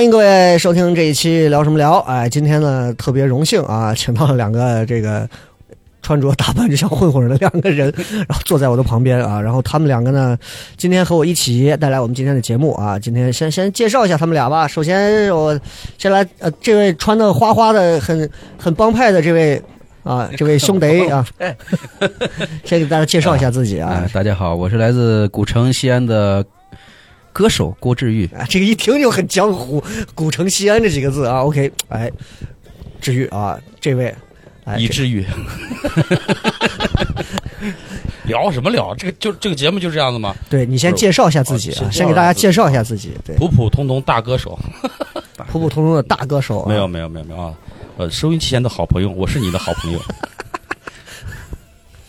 欢迎各位收听这一期聊什么聊。哎，今天呢特别荣幸啊，请到了两个这个穿着打扮就像混混的两个人，然后坐在我的旁边啊。然后他们两个呢，今天和我一起带来我们今天的节目啊。今天先先介绍一下他们俩吧。首先我先来呃，这位穿的花花的、很很帮派的这位啊，这位兄弟啊，先给大家介绍一下自己啊哎，。大家好，我是来自古城西安的歌手郭志玉。啊，这个一听就很江湖，古城西安这几个字啊。OK，哎，治愈啊，这位，哎，以至于聊什么聊？这个就这个节目就这样子吗？对你先介绍一下自己啊，哦先先给大家介绍一下自己。对，普普通通大歌手，普普通通的大歌手、啊，没有没有没有没有啊！呃，收音机前的好朋友，我是你的好朋友，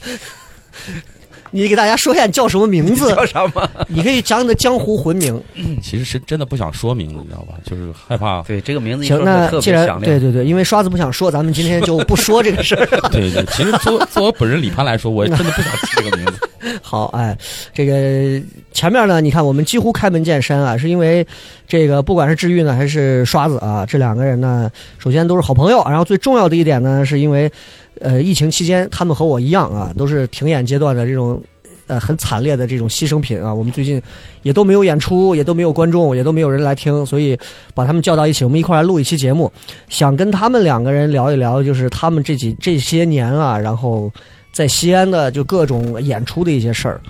你给大家说一下你叫什么名字？叫什么？你可以讲你的江湖魂名。其实是真的不想说名字，你知道吧？就是害怕。对，这个名字一行，那既然。对对对，因为刷子不想说，咱们今天就不说这个事儿。对对，其实作作为我本人李潘来说，我真的不想提这个名字。好，哎，这个前面呢，你看我们几乎开门见山啊，是因为这个不管是治愈呢还是刷子啊，这两个人呢，首先都是好朋友，然后最重要的一点呢，是因为呃疫情期间他们和我一样啊，都是停演阶段的这种。呃，很惨烈的这种牺牲品啊！我们最近也都没有演出，也都没有观众，也都没有人来听，所以把他们叫到一起，我们一块来录一期节目，想跟他们两个人聊一聊，就是他们这几这些年啊，然后在西安的就各种演出的一些事儿。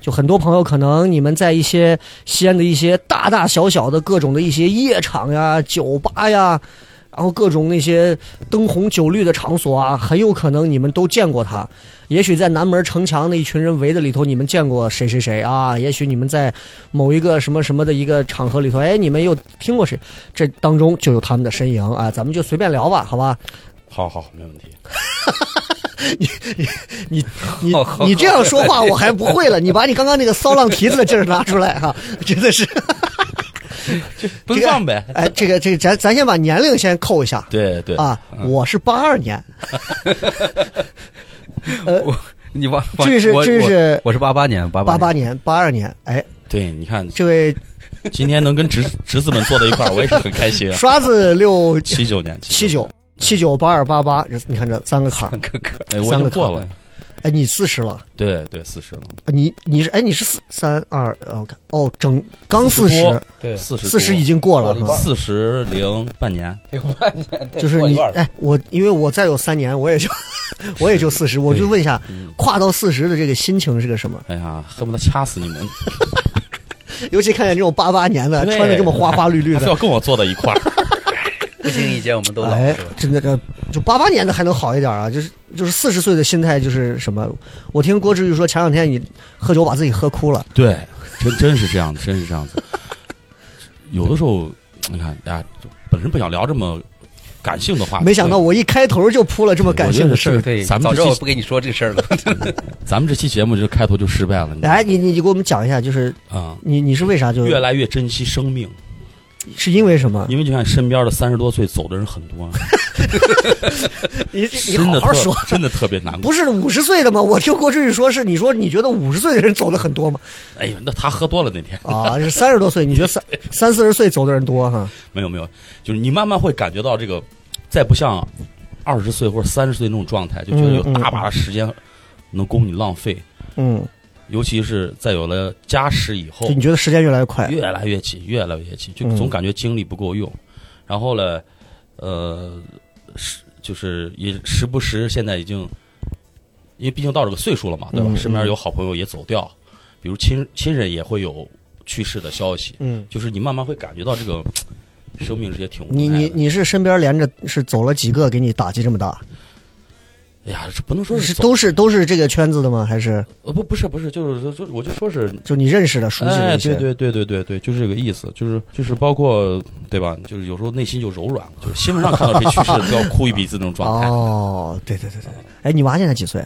就很多朋友可能你们在一些西安的一些大大小小的各种的一些夜场呀、酒吧呀，然后各种那些灯红酒绿的场所啊，很有可能你们都见过他。也许在南门城墙那一群人围的里头，你们见过谁谁谁啊？也许你们在某一个什么什么的一个场合里头，哎，你们又听过谁？这当中就有他们的身影啊！咱们就随便聊吧，好吧？好好，没问题。你你你你你这样说话 我还不会了，你把你刚刚那个骚浪蹄子的劲儿拿出来哈、真的是。奔放呗。哎，这个这个咱咱先把年龄先扣一下对对啊，我是八二年，呃你忘这是这是我我是八八年，八八八年。年八二年，哎，对，你看这位今天能跟侄侄子们坐在一块儿，我也是很开心啊。刷子六七九年，七九七九八二八八，你看这三个坎儿，哥哥，哎，我已三个过了。哎，你四十了，对对，四十了，你你是哎你是四三二，OK，哦，整刚四十，对四十四十已经过了，是吧四十零半年。零半年就是你哎，我因为我再有三年，我也就 我也就四十，我就问一下，跨到四十的这个心情是个什么？哎呀，恨不得掐死你们！尤其看见这种八八年的，穿的这么花花绿绿的，要跟我坐在一块儿。不经意间我们都老哎是吧，真的这就八八年的还能好一点啊，就是就是四十岁的心态就是什么？我听郭志宇说前两天你喝酒把自己喝哭了，对，真真是这样子，真是这样子。有的时候，你看，大家本身不想聊这么感性的话题，没想到我一开头就铺了这么感性的事儿。对，咱们这期早知道我不跟你说这事儿了。咱们这期节目就开头就失败了。来，你你你给我们讲一下，就是啊，你你是为啥就越来越珍惜生命，是因为什么？因为就像身边的三十多岁走的人很多，你你好好说，真的特别难过。不是五十岁的吗？我听郭志宇说是你说你觉得五十岁的人走的很多吗？哎呀，那他喝多了那天，啊，是三十多岁，你觉得三 三四十岁走的人多哈？没有没有，就是你慢慢会感觉到这个，再不像二十岁或者三十岁那种状态，就觉得有大把的时间能供你浪费。嗯，尤其是在有了家室以后就，你觉得时间越来越快？越来越紧，越来越紧，就嗯总感觉精力不够用。然后呢，呃，时就是也时不时，现在已经，因为毕竟到这个岁数了嘛，对吧？嗯身边有好朋友也走掉，比如亲亲人也会有去世的消息，嗯，就是你慢慢会感觉到这个生命是也挺无奈的。你你你是身边连着是走了几个给你打击这么大？哎呀，这不能说是走都是都是这个圈子的吗？还是呃不不是不是，就是就就我就说是就你认识的、熟悉的些？对对对对对对，就是这个意思，就是就是包括对吧？就是有时候内心就柔软了，就是新闻上看到谁去世了都要哭一鼻子那种状态。哦，对对对对。哎，你娃现在几岁？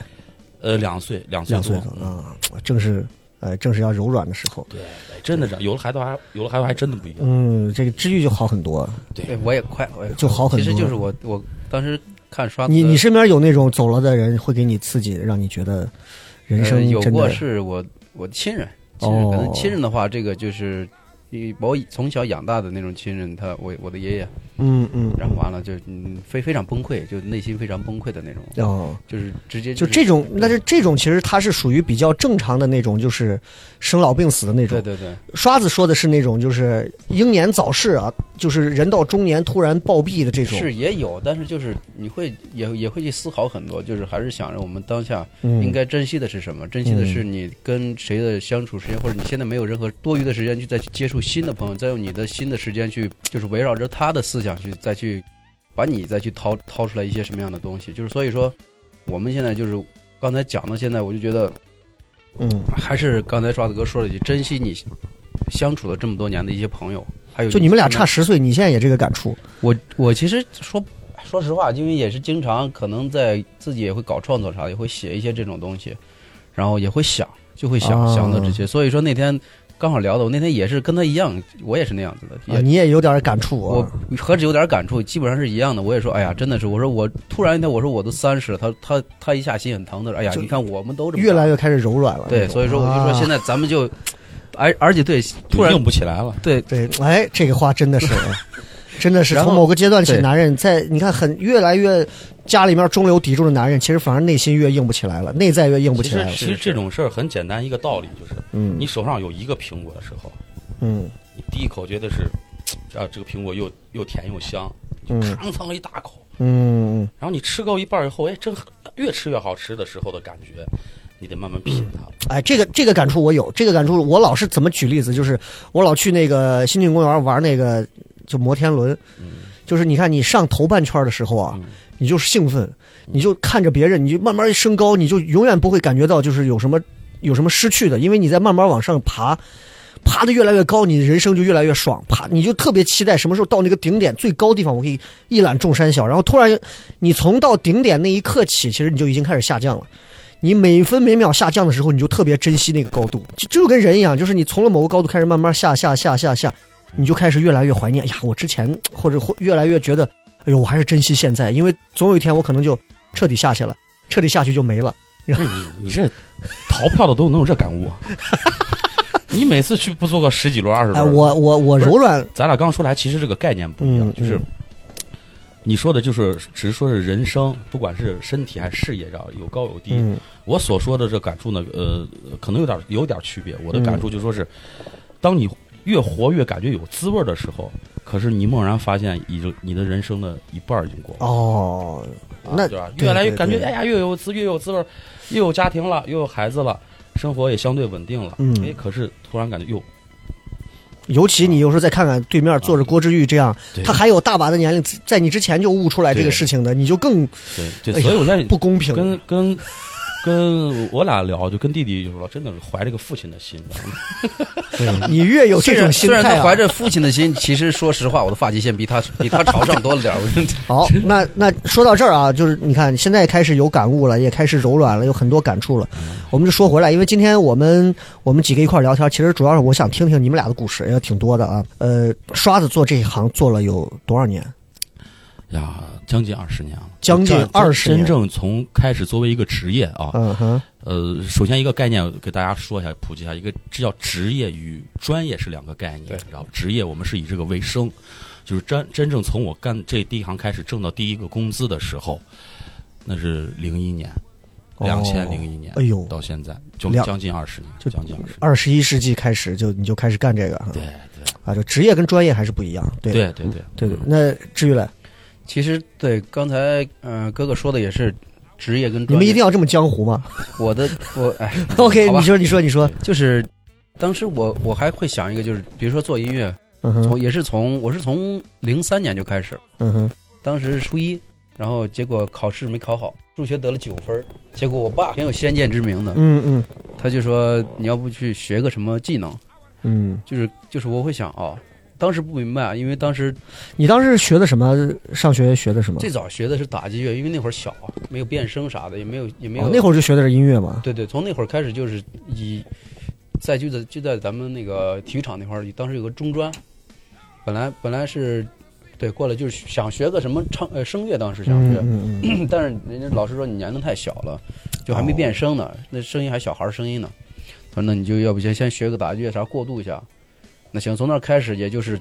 呃，两岁两岁两岁多了啊，正是呃正是要柔软的时候。对，哎真的是有了孩子还有了孩子还真的不一样。嗯，这个治愈就好很多。对，我也快，我也快就好很多其实就是我我当时看刷你你身边有那种走了的人会给你刺激，让你觉得人呃有过是我我的亲人，亲人、可哦能亲人的话，这个就是我从小养大的那种亲人，他我我的爷爷，嗯嗯。然后完了就嗯非非常崩溃，就内心非常崩溃的那种，哦，就是直接就是这种，但是这种其实它是属于比较正常的那种，就是生老病死的那种。对。对对，刷子说的是那种就是英年早逝啊，就是人到中年突然暴毙的这种。是也有，但是就是你会也也会去思考很多，就是还是想着我们当下嗯。应该珍惜的是什么？珍惜的是你跟谁的相处时间，或者你现在没有任何多余的时间去再去接触新的朋友，再用你的新的时间去，就是围绕着他的思想去再去把你再去掏掏出来一些什么样的东西。就是所以说，我们现在就是刚才讲到现在，我就觉得嗯，还是刚才刷子哥说了一句，珍惜你相处了这么多年的一些朋友，还有就你们俩差十岁，你现在也这个感触。我我其实说说实话，因为也是经常可能在自己也会搞创作啥，也会写一些这种东西，然后也会想，就会想、啊想到这些。所以说那天刚好聊的，我那天也是跟他一样，我也是那样子的，啊，你也有点感触我啊。何止有点感触，基本上是一样的。我也说，哎呀，真的是，我说我突然一天，我说我都三十了，他他他一下心很疼的，哎呀，你看我们都这么越来越越开始柔软了。对，所以说我就说啊现在咱们就，而而且对，突然硬不起来了。对对，哎，这个话真的是，哎 真的是从某个阶段起，男人在你看很越来越家里面中流砥柱的男人，其实反而内心越硬不起来了，内在越硬不起来了。实其实这种事儿很简单，一个道理就是，嗯。你手上有一个苹果的时候，嗯。你第一口觉得是，啊，这个苹果又又甜又香，就吭蹭一大口，嗯嗯，然后你吃够一半以后，哎，真越吃越好吃的时候的感觉，你得慢慢品它。哎，这个这个感触我有，这个感触我老是怎么举例子，就是我老去那个新晋公园玩那个就摩天轮，就是你看你上头半圈的时候啊，嗯你就是兴奋，你就看着别人，你就慢慢升高，你就永远不会感觉到就是有什么有什么失去的，因为你在慢慢往上爬。爬得越来越高，你人生就越来越爽。爬，你就特别期待什么时候到那个顶点最高地方，我可以一览众山小。然后突然，你从到顶点那一刻起，其实你就已经开始下降了。你每分每秒下降的时候，你就特别珍惜那个高度，就就跟人一样，就是你从了某个高度开始慢慢下下下下下，你就开始越来越怀念。呀，我之前或者或越来越觉得，哎呦，我还是珍惜现在，因为总有一天我可能就彻底下去了，彻底下去就没了。然后你你这逃票的都能有这感悟啊？你每次去不做个十几轮二十哎，轮？我我我柔软，咱俩刚说来，其实这个概念不一样，嗯就是嗯你说的，就是只是说是人生，不管是身体还是事业上，有高有低。嗯我所说的这感触呢，呃，可能有点有点区别。我的感触就说是，当你越活越感觉有滋味的时候，可是你猛然发现，已经你的人生的一半儿已经过了。哦，那对吧？越来越感觉哎呀，越有滋，越有滋味儿，又有家庭了，又有孩子了，生活也相对稳定了。嗯哎，可是突然感觉又，尤其你有时候再看看对面坐着郭志玉这样，对他还有大把的年龄，在你之前就悟出来这个事情的，你就更对对，所以我在不公平。跟跟跟我俩聊，就跟弟弟就说，真的是怀着个父亲的心，你越有这种心虽然态、啊，他怀着父亲的心，其实说实话，我的发际线比他比他朝上多了点 好，那那说到这儿啊，就是你看现在开始有感悟了，也开始柔软了，有很多感触了。我们就说回来，因为今天我们我们几个一块儿聊天，其实主要是我想听听你们俩的故事，也挺多的啊。呃，刷子做这一行做了有多少年？呀，将近二十年了，将近真20年真正从开始作为一个职业啊，嗯哼，呃，首先一个概念给大家说一下，普及一下，一个这叫职业与专业是两个概念，对知道吧？职业我们是以这个为生，就是真真正从我干这第一行开始挣到第一个工资的时候，那是零一年，哦两千零一年，哎呦到现在就将近二十年，就将近二十年，二十一世纪开始就你就开始干这个，对对。啊，就职业跟专业还是不一样，对。对对对。对对。那至于嘞，其实对刚才嗯、呃哥哥说的也是，职业跟你。们一定要这么江湖吗 我的我哎？OK，你说，你说，你说，就是当时我我还会想一个，就是比如说做音乐，嗯，从也是从我是从零三年就开始，嗯哼，当时初一，然后结果考试没考好，数学得了九分，结果我爸挺有先见之明的，嗯嗯他就说你要不去学个什么技能，嗯，就是就是我会想哦，当时不明白啊，因为当时你当时学的什么？上学学的什么？最早学的是打击乐，因为那会儿小啊，没有变声啥的，也没有也没有、哦，那会儿就学的是音乐嘛。对对，从那会儿开始就是以，在就在就在咱们那个体育场那块儿，当时有个中专，本来本来是，对，过来就是想学个什么唱呃声乐，当时想学，嗯嗯嗯，但是人家老师说你年龄太小了，就还没变声呢，那声音还小孩儿声音呢，他说那你就要不先先学个打击乐啥过渡一下，那行，从那儿开始也就是，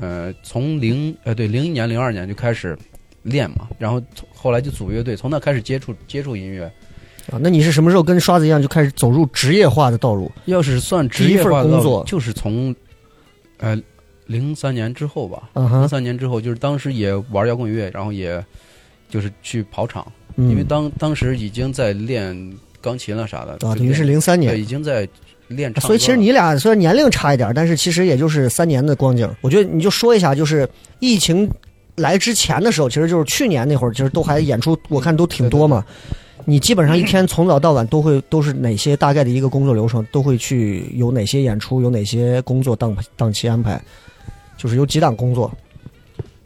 呃，从零呃对零一年零二年就开始练嘛，然后后来就组乐队，从那开始接触接触音乐。啊，那你是什么时候跟刷子一样就开始走入职业化的道路？要是算职业化的工作就是从，呃，零三年之后吧。零嗯哼，三年之后，就是当时也玩摇滚乐，然后也就是去跑场，嗯因为当当时已经在练钢琴了啥的。啊，等于是零三，年。已经在所以其实你俩虽然年龄差一点，但是其实也就是三年的光景。我觉得你就说一下，就是疫情来之前的时候，其实就是去年那会儿，其实都还演出，我看都挺多嘛。你基本上一天从早到晚都会都是哪些大概的一个工作流程，都会去有哪些演出，有哪些工作档档期安排，就是有几档工作。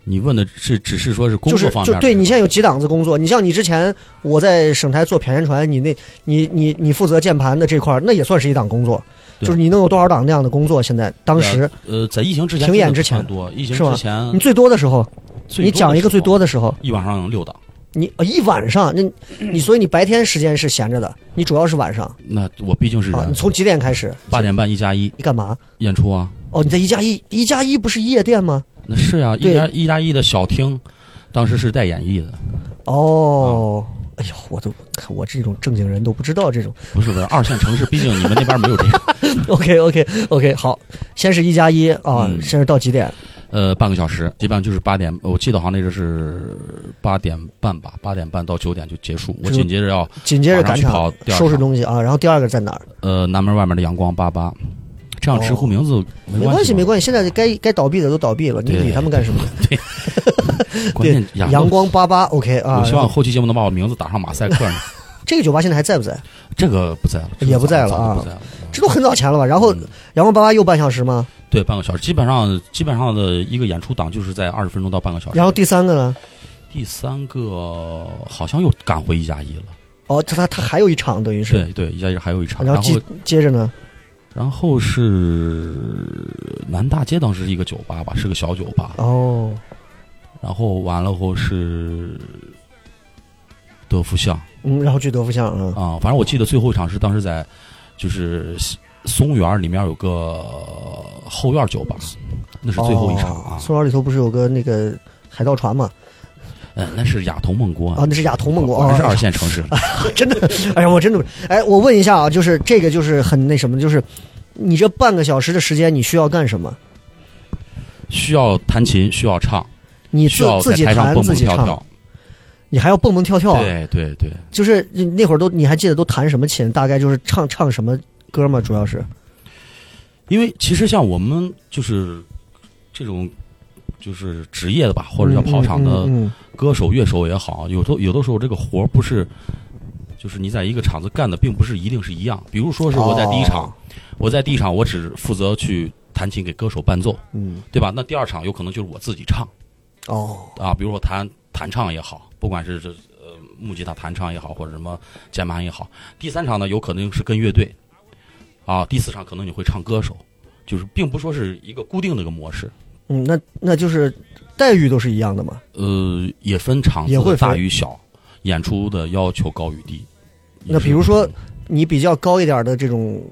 你问的是只是说是工作方面对你现在有几档子工作，你像你之前我在省台做谝言传，你那你你你负责键盘的这块儿，那也算是一档工作，就是你能有多少档那样的工作？现在当时呃，在疫情之前停演之前多，疫情之前你最多的时候，最你讲一个最多的的时候，一晚上六档，你呃一晚上，那你所以你白天时间是闲着的，你主要是晚上那我毕竟是啊，你，从几点开始？八点半一加一你干嘛？演出啊，哦，你在一加一，一加一不是夜店吗？那是呀，对一加一加一的小厅，当时是带演绎的，哦，哎呦，我都看我这种正经人都不知道这种。不是不是二线城市，毕竟你们那边没有这个，OK OK OK，好，先是一加一啊，嗯先是到几点？呃，半个小时，基本上就是八点，我记得好像那个是八点半吧，八点半到九点就结束，我紧接着要紧接着赶场收拾东西啊，然后第二个在哪儿？呃南门外面的阳光八八，这样直呼名字没没关系，没关系。现在该该倒闭的都倒闭了，你理他们干什么？对 关键对，阳光八八 OK 啊。我希望后期节目能把我名字打上马赛克呢。这个酒吧现在还在不在？这个不在了，也不在了啊不在了。这都很早前了吧？然后嗯阳光八八又半小时吗？对半个小时，基本上基本上的一个演出档就是在二十分钟到半个小时。然后第三个呢？第三个好像又赶回一加一了，哦，他他他还有一场，等于是。对对，一加一还有一场，然后然后接接着呢？然后是南大街，当时是一个酒吧吧，是个小酒吧，哦，然后完了后是德福巷嗯，然后去德福巷啊。啊，反正我记得最后一场是当时在就是松园里面有个后院酒吧，那是最后一场啊，哦松园里头不是有个那个海盗船吗？嗯，那是亚童梦国啊，那是亚童梦国啊是。二线城市。真的，哎呀，我真的，哎，我问一下啊，就是这个就是很那什么，就是你这半个小时的时间，你需要干什么？需要弹琴，需要唱，你自需要在自己弹台上蹦自己唱，蹦跳跳。你还要蹦蹦跳跳啊？对对对，就是你那会儿都你还记得都弹什么琴？大概就是唱唱什么歌吗？主要是因为其实像我们就是这种就是职业的吧，或者叫跑场的歌手、乐手也好，有的有的时候这个活儿不是，就是你在一个场子干的，并不是一定是一样。比如说是我在第一场，哦我在第一场我只负责去弹琴给歌手伴奏，嗯对吧？那第二场有可能就是我自己唱哦啊，比如说弹弹唱也好，不管是这呃木吉他弹唱也好，或者什么键盘也好。第三场呢，有可能是跟乐队啊，第四场可能你会唱歌手，就是并不说是一个固定的一个模式。嗯，那那就是待遇都是一样的吗？呃，也分场也会分大与小，演出的要求高与低。那比如说你比较高一点的这种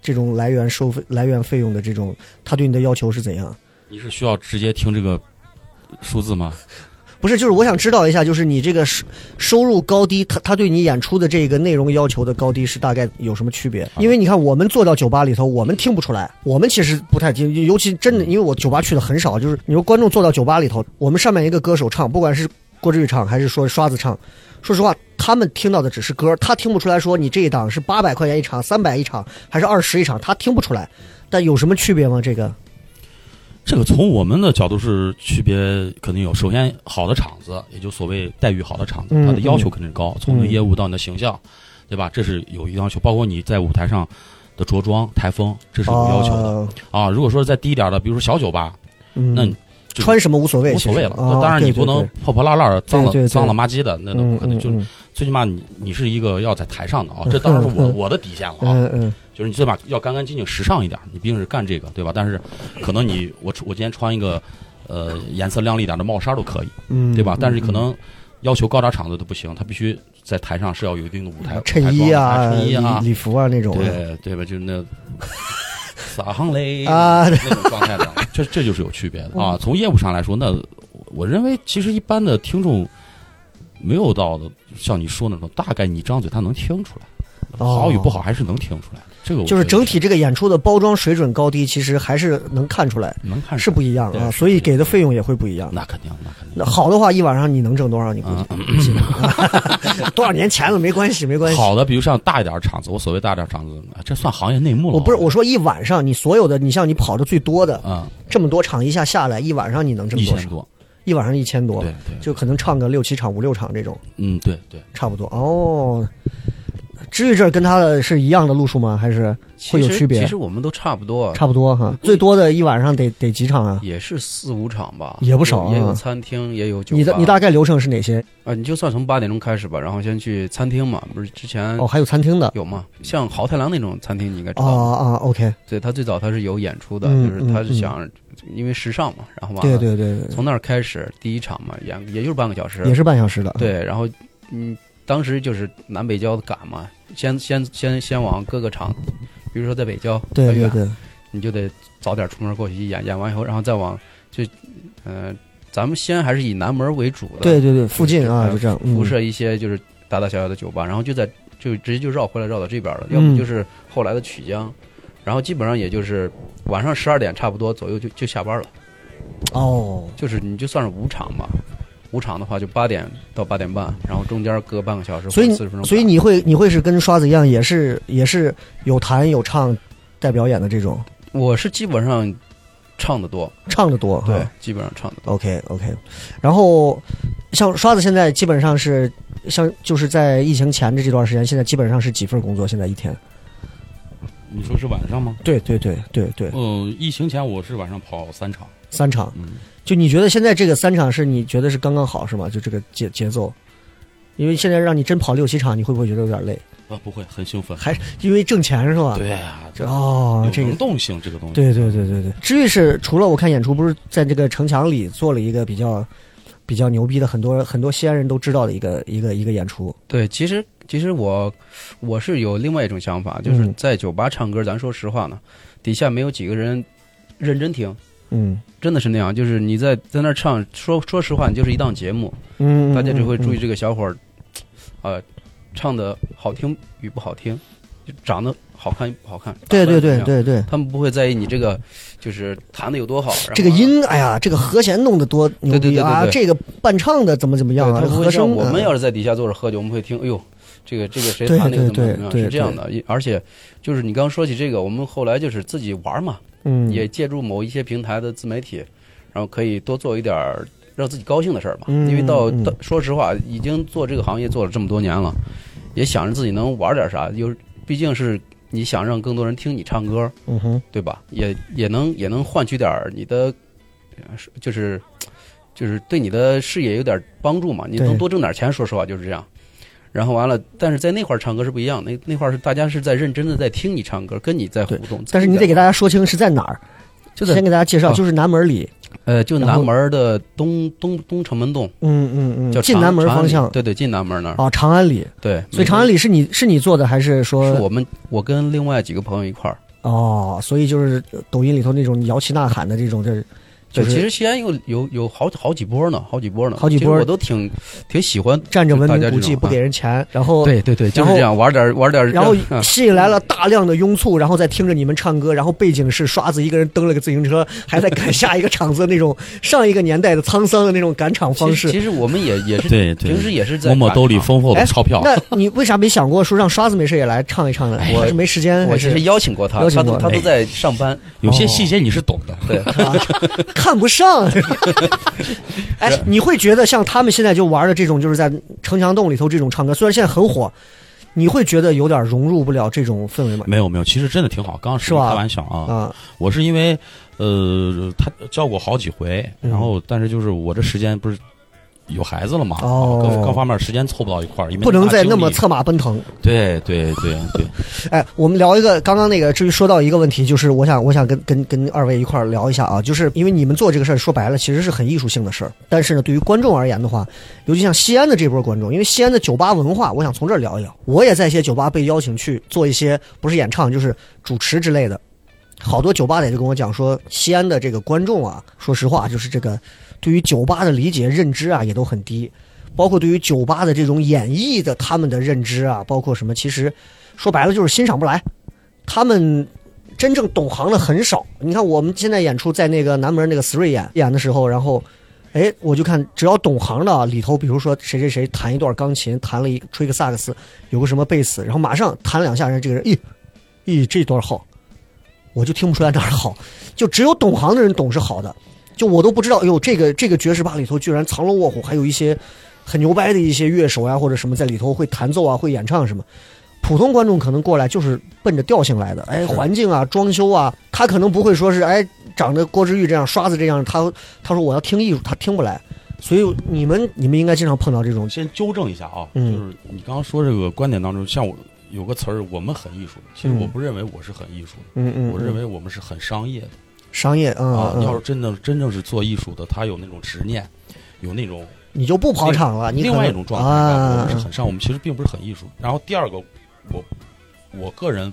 这种来源收费来源费用的这种，他对你的要求是怎样？你是需要直接听这个数字吗？不是，就是我想知道一下，就是你这个收收入高低，他他对你演出的这个内容要求的高低是大概有什么区别？因为你看，我们坐到酒吧里头，我们听不出来，我们其实不太听，尤其真的，因为我酒吧去的很少，就是你说观众坐到酒吧里头，我们上面一个歌手唱，不管是郭志宇唱还是说刷子唱，说实话，他们听到的只是歌，他听不出来说你这一档是八百块钱一场、三百一场还是二十一场，他听不出来。但有什么区别吗？这个这个从我们的角度是区别肯定有。首先，好的场子，也就所谓待遇好的场子，嗯它的要求肯定是高，从你的业务到你的形象，对吧？这是有一个要求，包括你在舞台上的着装、台风，这是有要求的哦啊。如果说再低一点的，比如说小酒吧，嗯，那你穿什么无所谓，无所谓了。当然，你不能破破烂烂、脏了脏了吧唧的，那都不可能。就是嗯嗯最起码你你是一个要在台上的啊，这当然是我我的底线了啊。嗯嗯就是你最起码要干干净净、时尚一点，你毕竟是干这个，对吧？但是可能你我我今天穿一个呃颜色亮丽点的帽衫都可以，嗯，对吧？嗯但是可能要求高大场子都不行，他必须在台上是要有一定的舞台衬衣啊、衬衣啊礼，礼服啊那种，对对吧？就是那 撒行雷啊那种状态的，这这就是有区别的啊。从业务上来说，那我认为其实一般的听众没有到的像你说那种，大概你张嘴他能听出来，哦好与不好还是能听出来的。这个我就是整体这个演出的包装水准高低，其实还是能看出来，能看是不一样啊，所以给的费用也会不一样。那肯定，那肯定。那好的话，一晚上你能挣多少？你估计嗯，多少年前了，没关系，没关系。好的，比如像大一点的场子，我所谓大一点场子，啊这算行业内幕了。我不是我说一晚上，你所有的，你像你跑的最多的啊，这么多场，一下下来，一晚上你能挣多少？一千多，一晚上一千多，对对，就可能唱个六七场、五六场这种，嗯，对对。差不多。哦，至于这儿跟他的是一样的路数吗？还是会有区别其实我们都差不多，差不多哈？最多的一晚上得得几场啊？也是四五场吧，也不少啊也有餐厅，也有酒吧。你的你大概流程是哪些？啊，你就算从八点钟开始吧，然后先去餐厅嘛，不是之前哦，还有餐厅的。有吗？像豪太郎那种餐厅，你应该知啊道。啊啊，OK，对他最早他是有演出的，嗯就是他嗯是想，因为时尚嘛，然后嘛对了，对对对，从那儿开始第一场嘛，演也就是半个小时，也是半小时的。对，然后嗯，当时就是南北交的赶嘛，先先先先往各个场，比如说在北郊，对对对，你就得早点出门过去演，演完以后，然后再往就，呃，咱们西安还是以南门为主的，对对对，附近啊呃就这样。嗯辐射一些就是大大小小的酒吧，然后就在就直接就绕回来绕到这边了，嗯要不就是后来的曲江，然后基本上也就是晚上十二点差不多左右就就下班了，哦，就是你就算是五场吧。五场的话就八点到八点半，然后中间隔半个小时所以四十分钟。所以你会你会是跟刷子一样，也是也是有弹有唱带表演的这种，我是基本上唱的多，唱的多。对，基本上唱的多。OK OK，然后像刷子现在基本上是像就是在疫情前的这段时间，现在基本上是几份工作？现在一天？你说是晚上吗？对对对对对，嗯，疫情前我是晚上跑三场，三场。嗯，就你觉得现在这个三场是你觉得是刚刚好是吗？就这个节节奏，因为现在让你真跑六七场，你会不会觉得有点累？啊，不会，很兴奋。还因为挣钱是吧？对啊，这哦，这个动性这个东西。对对对对对。至于是除了我看演出，不是在这个城墙里做了一个比较比较牛逼的，很多很多西安人都知道的一个一个一个演出。对，其实其实我我是有另外一种想法，就是嗯在酒吧唱歌，咱说实话呢，底下没有几个人认真听，嗯真的是那样。就是你在在那儿唱，说说实话，你就是一档节目，嗯，大家只会注意嗯这个小伙儿，呃，唱的好听与不好听，长得好看与不好看。对对对对对。他们不会在意你这个就是弹的有多好。这个音，哎呀，这个和弦弄得多牛对对对对逼啊！这个伴唱的怎么怎么样啊？和声，我们嗯要是在底下坐着喝酒，我们会听，哎呦，这个这个谁对弹那个对怎么怎么样，是这样的。而且就是你刚刚说起这个，我们后来就是自己玩嘛，嗯也借助某一些平台的自媒体，然后可以多做一点让自己高兴的事儿嘛。嗯因为到嗯到说实话，已经做这个行业做了这么多年了，也想着自己能玩点啥，有毕竟是你想让更多人听你唱歌，嗯哼对吧？也也能也能换取点你的，就是就是对你的事业有点帮助嘛。你能多挣点钱，说实话就是这样。然后完了，但是在那块儿唱歌是不一样，那那块儿是大家是在认真的在听你唱歌，跟你在互动。但是你得给大家说清是在哪儿，就在先给大家介绍，啊就是南门里，呃，就南门的东东东城门洞，嗯嗯嗯，叫进南门方向对对，进南门那儿。啊，长安里。对，所以长安里是你是你做的，还是是说我们我跟另外几个朋友一块儿。哦？所以就是抖音里头那种摇旗呐喊的这种，这对，就是其实西安有有有好好几波呢，好几波呢，好几波我都挺挺喜欢占着文大明古迹不给人钱，然后对对对，就是这样玩点玩点，然后啊吸引来了大量的拥簇，然后再听着你们唱歌，然后背景是刷子一个人蹬了个自行车，还在赶 下一个场子那种上一个年代的沧桑的那种赶场方式。其实其实我们也也是 对对平时也是在摸摸兜里丰厚哎的钞票。那你为啥没想过说让刷子没事也来唱一唱呢？我还是没时间？我其实是邀请过他，邀请过哎他都他都在上班，有些细节你是懂的，对，啊看不上？哎，你会觉得像他们现在就玩的这种，就是在城墙洞里头这种唱歌，虽然现在很火，你会觉得有点融入不了这种氛围吗？没有没有，其实真的挺好。刚刚是吧开玩笑啊，啊，我是因为呃，他叫过好几回，嗯然后但是就是我这时间不是有孩子了嘛，哦各各方面时间凑不到一块儿，因为不能再那么策马奔腾。对对对对，哎，我们聊一个刚刚那个，至于说到一个问题，就是我想我想跟跟跟二位一块儿聊一下啊，就是因为你们做这个事儿，说白了其实是很艺术性的事儿，但是呢，对于观众而言的话，尤其像西安的这波观众，因为西安的酒吧文化，我想从这儿聊一聊。我也在一些酒吧被邀请去做一些不是演唱就是主持之类的，好多酒吧的就跟我讲说，西安的这个观众啊，说实话就是这个对于酒吧的理解认知啊也都很低。包括对于酒吧的这种演绎的他们的认知啊，包括什么，其实说白了就是欣赏不来。他们真正懂行的很少。你看我们现在演出在那个南门那个 Three 演演的时候，然后，哎，我就看只要懂行的里头，比如说谁谁谁弹一段钢琴，弹了一吹个萨克斯，有个什么贝斯，然后马上弹两下，人这个人，咦，咦，这段好，我就听不出来哪儿好，就只有懂行的人懂是好的。就我都不知道，哎呦，这个这个爵士吧里头居然藏龙卧虎，还有一些很牛掰的一些乐手呀，或者什么在里头会弹奏啊，会演唱什么。普通观众可能过来就是奔着调性来的，哎，环境啊、装修啊，他可能不会说是哎长得郭志玉这样、刷子这样，他他说我要听艺术，他听不来。所以你们你们应该经常碰到这种，先纠正一下啊，嗯。就是你刚刚说这个观点当中，像我有个词儿，我们很艺术，其实嗯。我不认为我是很艺术的，嗯嗯，我认为为我们是很商业的商业，嗯啊。嗯，要是真的真正是做艺术的，他有那种执念，有那种你就不跑场了，你另外一种状态，我啊们是很上，我们其实并不是很艺术。然后第二个，我我个人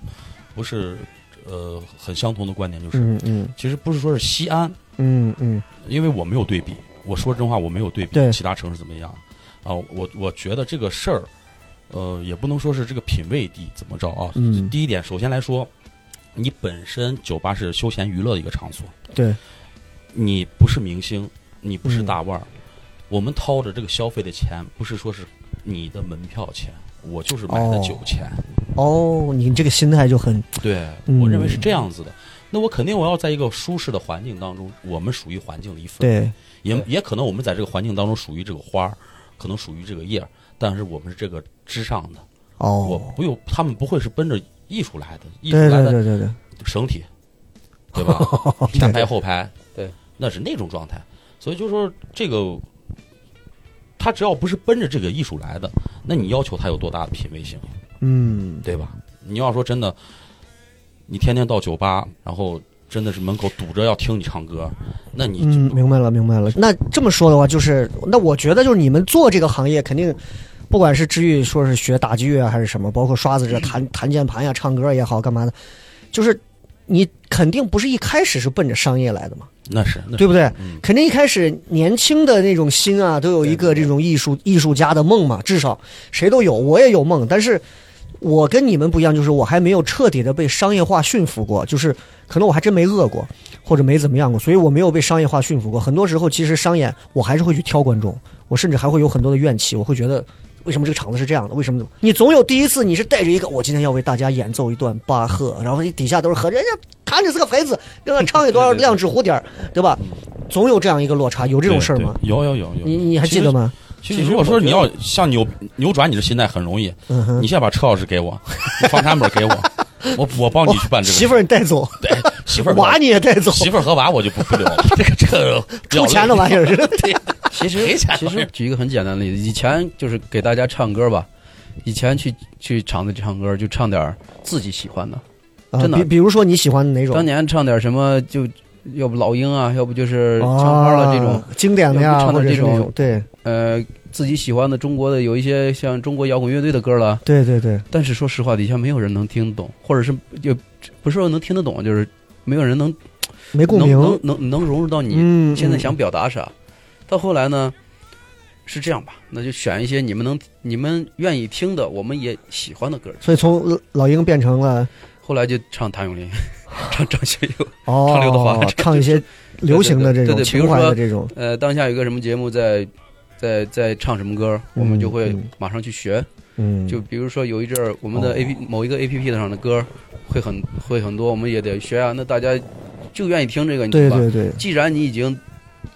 不是呃很相同的观点，就是、嗯嗯其实不是说是西安，嗯嗯因为我没有对比，我说真话，我没有对比对其他城市怎么样啊。我我觉得这个事儿，呃，也不能说是这个品味低怎么着啊。嗯第一点，首先来说，你本身酒吧是休闲娱乐的一个场所，对，你不是明星，你不是嗯。大腕儿，我们掏着这个消费的钱，不是说是你的门票钱，我就是买的哦。酒钱。哦，你这个心态就很对，嗯。我认为是这样子的。那我肯定我要在一个舒适的环境当中，我们属于环境的一份，对，也也可能我们在这个环境当中属于这个花儿，可能属于这个叶儿，但是我们是这个之上的，哦。我哦，不用，他们不会是奔着艺术来的，艺术来的对对对对，整体，对吧？前排后排，对，那是那种状态。所以就说这个，他只要不是奔着这个艺术来的，那你要求他有多大的品味性，嗯，对吧？你要说真的，你天天到酒吧，然后真的是门口堵着要听你唱歌，那你嗯，明白了，明白了。那这么说的话，就是那我觉得就是你们做这个行业，肯定不管是治愈说是学打击乐啊，还是什么，包括刷子这弹弹键盘呀、唱歌也好，干嘛的，就是你肯定不是一开始是奔着商业来的嘛，那是那是对不对？嗯肯定一开始年轻的那种心啊，都有一个这种艺术艺术家的梦嘛，至少谁都有，我也有梦，但是。我跟你们不一样，就是我还没有彻底的被商业化驯服过，就是可能我还真没饿过，或者没怎么样过，所以我没有被商业化驯服过。很多时候，其实商演我还是会去挑观众，我甚至还会有很多的怨气，我会觉得为什么这个场子是这样的？为什么？你总有第一次，你是带着一个我今天要为大家演奏一段巴赫，然后你底下都是和人家弹着是个牌子，让他唱一段亮纸蝴蝶，对吧？总有这样一个落差，有这种事儿吗？有有有有。你你还记得吗？其实？如果说你要像扭扭转你的心态很容易，嗯哼你，先把车钥匙给我，你房产本给我，我我帮你去办这个。媳妇儿你带走，对媳妇儿娃你也带走，媳妇儿和娃我就不不聊了，这个这个比较出钱的玩意儿 其实其实举一个很简单的例子，以前就是给大家唱歌吧，以前去去厂子里唱歌就唱点儿自己喜欢的，啊真的比比如说你喜欢哪种？当年唱点什么就要不老鹰啊，要不就是枪花了这种啊，经典的呀，唱的这种种，对呃自己喜欢的中国的有一些像中国摇滚乐队的歌了，对对对，但是说实话，底下没有人能听懂，或者是就不是说能听得懂，就是没有人能没共能能。能能融入到你现在想表达啥。到后来呢，是这样吧，那就选一些你们能、你们愿意听的，我们也喜欢的歌。所以从老鹰变成了后来就唱谭咏麟，唱张学友。哦，唱刘德华唱一些流行的这种情怀的说这种，呃，当下有个什么节目在在在唱什么歌，我们就会嗯马上去学。嗯，就比如说有一阵儿，我们的哦 A P、某一个 A P P 上的歌会很会很多，我们也得学啊。那大家就愿意听这个，你吧？对对对。既然你已经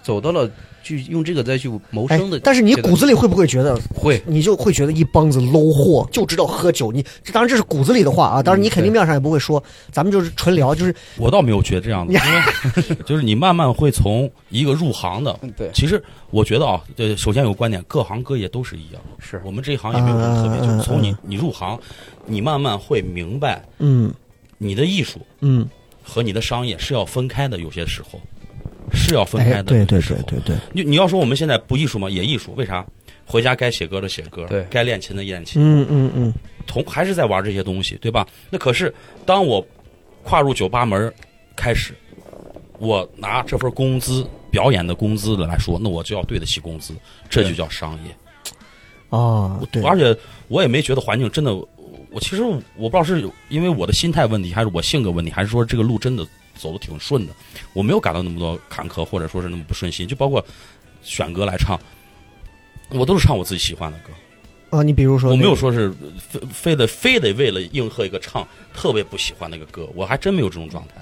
走到了去用这个再去谋哎生的，，但是你骨子里会不会觉得，会。你就会觉得一帮子 low 货，就知道喝酒？你这当然这是骨子里的话啊，当然你肯定面上也不会说，咱们就是纯聊，就是我倒没有觉得这样子，因为 就是你慢慢会从一个入行的，嗯对。其实我觉得啊，呃，首先有个观点，各行各业都是一样，是。我们这一行也没有什么特别，嗯就是从你嗯你入行，你慢慢会明白嗯。你的艺术嗯，和你的商业是要分开的，有些时候是要分哎，开的，对对对对对，你你要说我们现在不艺术吗？也艺术，为啥？回家该写歌的写歌，对该练琴的练琴，嗯嗯嗯，同还是在玩这些东西，对吧？那可是当我跨入酒吧门儿开始，我拿这份工资表演的工资的来说，那我就要对得起工资，这就叫商业。哦，对，而且我也没觉得环境真的，我其实我不知道是因为我的心态问题，还是我性格问题，还是说这个路真的走的挺顺的，我没有感到那么多坎坷，或者说是那么不顺心。就包括选歌来唱，我都是唱我自己喜欢的歌。啊，你比如说，我没有，说是非非得非得为了应和一个唱特别不喜欢那个歌，我还真没有这种状态。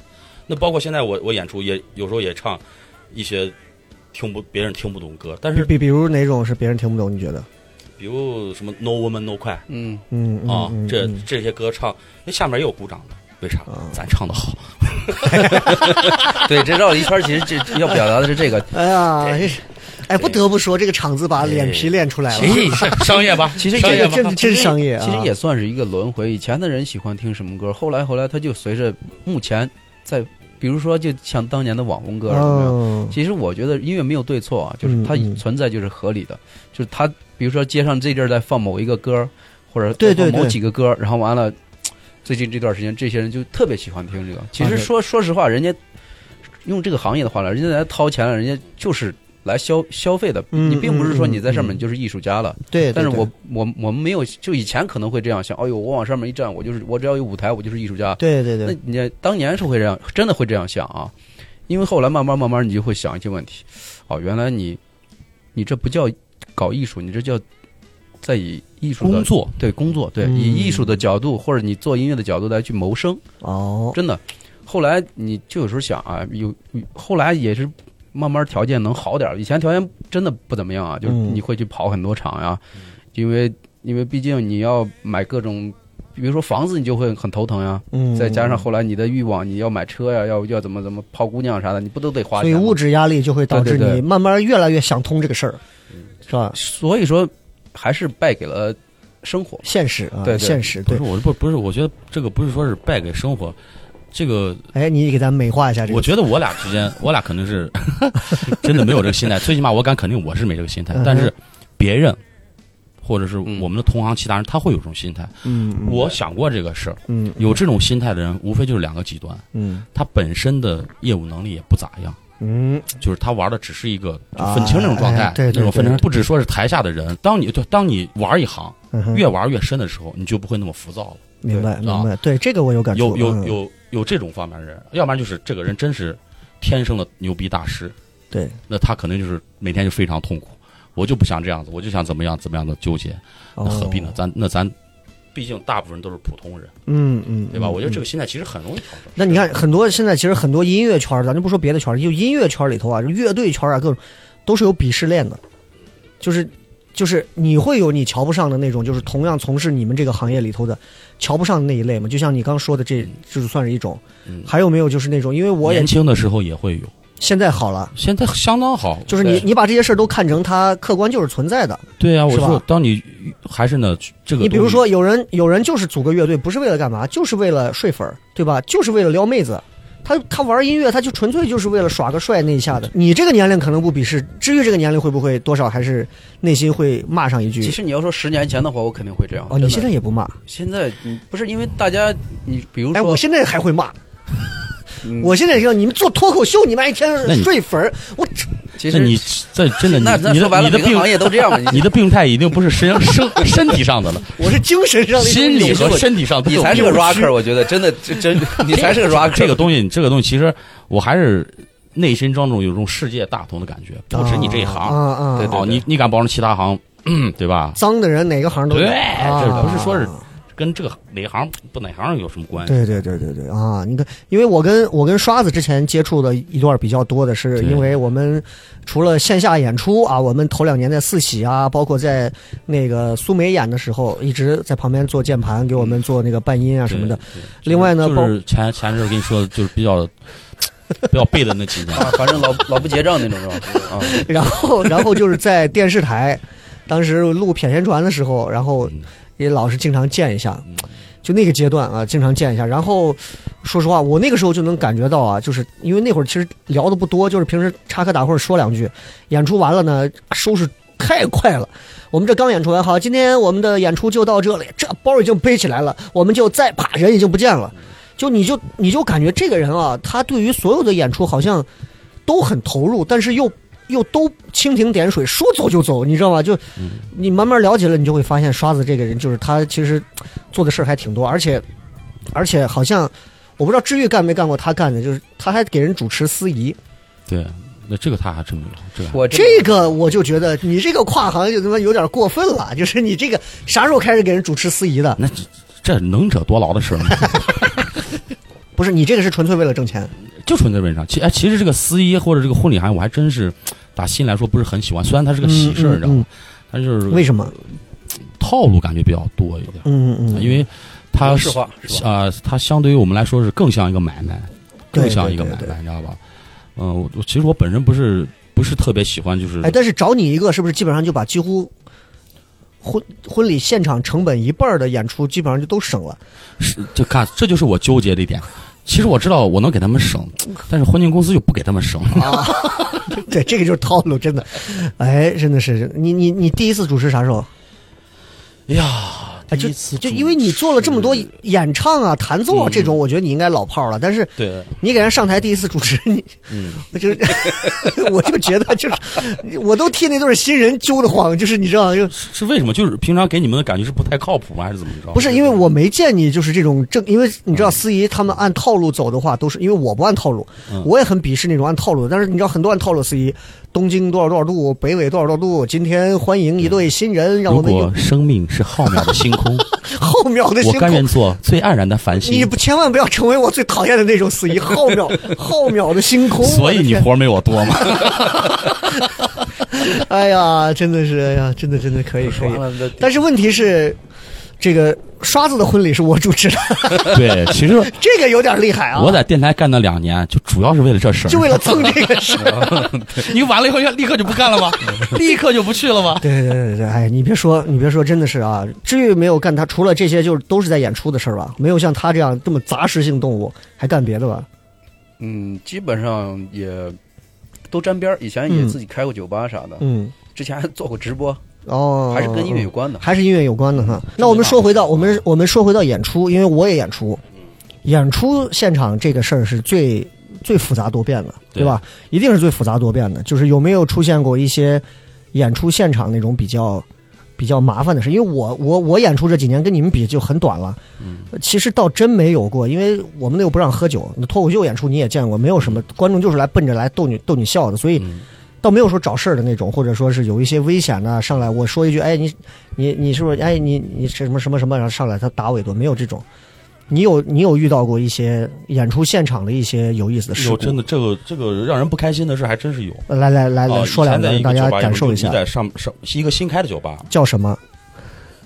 那包括现在我我演出也有时候也唱一些听不别人听不懂歌，但是比比如哪种是别人听不懂？你觉得？比如什么 No Woman No Cry 嗯，嗯嗯啊，嗯这嗯这些歌唱，那下面也有鼓掌的，为啥啊？咱唱的好。对，这绕了一圈，其实这要表达的是这个。哎呀，哎，不得不说，这个场子把脸皮练出来了。其实 商业吧，其实商业吧这个真真是商业啊！其实也算是一个轮回。以前的人喜欢听什么歌，后来后来他就随着目前在，比如说就像当年的网红歌，有没有？嗯其实我觉得音乐没有对错啊，就是它存在就是合理的，就是它比如说街上这阵儿在放某一个歌，或者对对放某几个歌，然后完了，最近这段时间这些人就特别喜欢听这个。其实说说实话，人家用这个行业的话了，人家来掏钱了，人家就是来消消费的，嗯你并不是说你在上面就是艺术家了。对但是我我我们没有，就以前可能会这样想，哎呦，我往上面一站，我就是我只要有舞台，我就是艺术家。对对对。那，你当年是会这样，真的会这样想啊，因为后来慢慢慢慢你就会想一些问题，哦，原来你你这不叫搞艺术，你这叫在以艺术的工作。对工作对、嗯。以艺术的角度或者你做音乐的角度来去谋生，哦，真的。后来你就有时候想啊，有后来也是慢慢条件能好点，以前条件真的不怎么样啊，就是嗯。你会去跑很多场呀、因为因为毕竟你要买各种，比如说房子你就会很头疼呀，嗯，再加上后来你的欲望，你要买车呀，要要怎么怎么泡姑娘啥的，你不都得花钱？所以物质压力就会导致你慢慢越来越想通这个事儿，是吧？所以说还是败给了生活。现实啊，对对现实对不是。我不不是，我觉得这个不是说是败给生活，这个哎，你给咱美化一下这个。我觉得我俩之间，我俩肯定是 真的没有这个心态。最起码我敢肯定我是没这个心态嗯哼，但是别人或者是嗯我们的同行其他人，他会有这种心态。嗯，嗯我想过这个事儿，嗯有这种心态的人，无非就是两个极端，嗯他本身的业务能力也不咋样。嗯就是他玩的只是一个愤青那种状态，哎对对那种愤青不只说是台下的人，当你对当你玩一行嗯，越玩越深的时候，你就不会那么浮躁了。明白对明白，对这个我有感触。有有嗯有有这种方面的人，要不然就是这个人真是天生的牛逼大师，对，那他可能就是每天就非常痛苦。我就不想这样子，我就想怎么样怎么样的纠结，那何必呢哦？咱那咱毕竟大部分都是普通人，嗯嗯，对吧？嗯我觉得这嗯个心态其实很容易调整。那你看，很多现在其实很多音乐圈，咱就不说别的圈，就音乐圈里头啊，乐队圈啊，各种都是有鄙视链的，就是就是你会有你瞧不上的那种，就是同样从事你们这个行业里头的瞧不上的那一类嘛。就像你刚说的这，这就算是一种。嗯还有没有就是那种，因为我也年轻的时候也会有，现在好了，现在相当好。就是你你把这些事儿都看成它客观就是存在的。对啊，我说当你还是呢，这个你比如说有人有人就是组个乐队，不是为了干嘛，就是为了睡粉儿，对吧？就是为了撩妹子。他他玩音乐，他就纯粹就是为了耍个帅那一下的。你这个年龄可能不鄙视，至于这个年龄会不会多少还是内心会骂上一句其？实你要说十年前的话，我肯定会这样。哦，你现在也不骂？现在你不是因为大家，你比如哎，说我现在还会骂。嗯我现在要你们做脱口秀，你们一天睡粉儿，我其实那你这真的，你的你的病行业都这样嘛。你的病态一定不是身身 身体上的了，我是精神上的心理和身体上都有你才是个 rocker，我觉得真的这真 你才是个 rocker。这个东西，这个东西，其实我还是内心当中有种世界大同的感觉，不止你这一啊行，啊，对对哦，你你敢保证其他行，嗯对吧？脏的人哪个行都有对不是说是跟这个哪行不哪行有什么关系？对对对对对啊！你看，因为我跟我跟刷子之前接触的一段比较多的是，因为我们除了线下演出啊，我们头两年在四喜啊，包括在那个苏梅演的时候，一直在旁边做键盘，给我们做那个伴音啊什么的。另外呢，就是前前阵儿跟你说的，就是比较比较背的那几年，啊，反正老老不结账那种是吧？啊，然后然后就是在电视台，当时录《谝仙传》的时候，然后嗯也老是经常见一下，就那个阶段啊，经常见一下。然后说实话，我那个时候就能感觉到啊，就是因为那会儿其实聊的不多，就是平时插科打诨说两句，演出完了呢，收拾太快了。我们这刚演出完，好，今天我们的演出就到这里，这包已经背起来了，我们就再啪，人已经不见了。就你就你就感觉这个人啊，他对于所有的演出好像都很投入，但是又又都蜻蜓点水，说走就走，你知道吗？就嗯你慢慢了解了，你就会发现刷子这个人，就是他其实做的事儿还挺多，而且而且好像我不知道治愈干没干过他干的，就是他还给人主持司仪，对，那这个他还真没有，这个我这个我就觉得你这个跨行就他妈有点过分了，就是你这个啥时候开始给人主持司仪的？那这这能者多劳的事儿吗？不是你这个是纯粹为了挣钱，就纯粹为上。其哎，其实这个司仪或者这个婚礼行业，我还真是打心来说不是很喜欢。虽然它是个喜事儿，嗯你知道吗？但就是为什么？套路感觉比较多一点，嗯嗯嗯，因为它是？啊、它相对于我们来说是更像一个买卖，更像一个买卖，你知道吧？嗯、我我其实我本身不是不是特别喜欢，就是哎，但是找你一个是不是基本上就把几乎婚婚礼现场成本一半儿的演出基本上就都省了？是就看这就是我纠结的一点。其实我知道我能给他们省，但是婚庆公司就不给他们省。对，这个就是套路，真的。哎，真的是你你你第一次主持啥时候？哎呀，第一次主就因为你做了这么多演唱啊、弹奏啊嗯这种，我觉得你应该老炮儿了。但是对，你给人上台第一次主持，你嗯，我就是 我就觉得就是我都替那对新人揪得慌，就是你知道，就是为什么？就是平常给你们的感觉是不太靠谱吗？还是怎么着？不是因为我没见你就是这种正，因为你知道司仪他们按套路走的话，都是因为我不按套路，嗯我也很鄙视那种按套路的。但是你知道很多按套路司仪，东京多少多少度，北纬多少多少度，今天欢迎一对新人，让我们有果生命是浩渺的星空，浩渺的星我甘愿空。做最黯然的繁你。不千万不要成为我最讨厌的那种司仪，浩渺浩渺的星空。所以你活没我多嘛？哎呀，真的是，哎呀，真的真的可以 可以。但是问题是，这个刷子的婚礼是我主持的，对，其实这个有点厉害啊！我在电台干了两年，就主要是为了这事儿。就为了蹭这个事儿。你完了以后要，立刻就不干了吗？立刻就不去了吗？对对对对对，哎，你别说，你别说，真的是啊，至于没有干他，除了这些，就是都是在演出的事儿吧，没有像他这样这么杂食性动物，还干别的吧？嗯，基本上也都沾边儿。以前也嗯自己开过酒吧啥的，嗯，之前还做过直播，哦，还是跟音乐有关的。还是音乐有关的哈。那我们说回到我们我们说回到演出，因为我也演出，演出现场这个事儿是最最复杂多变的，对吧？一定是最复杂多变的。就是有没有出现过一些演出现场那种比较比较麻烦的事？因为我我我演出这几年跟你们比就很短了，嗯，其实倒真没有过，因为我们那又不让喝酒，那脱口秀演出你也见过，没有什么观众就是来奔着来逗你逗你笑的，所以。嗯倒没有说找事儿的那种，或者说是有一些危险的上来，我说一句，哎，你你你是不是？哎，你你什么什么什么，然后上来他打我一顿，没有这种。你有你有遇到过一些演出现场的一些有意思的事故？有真的这个这个让人不开心的事还真是有。呃来来来来啊说两个，以前在一让大家感受一下你，在上上是一个新开的酒吧叫什么？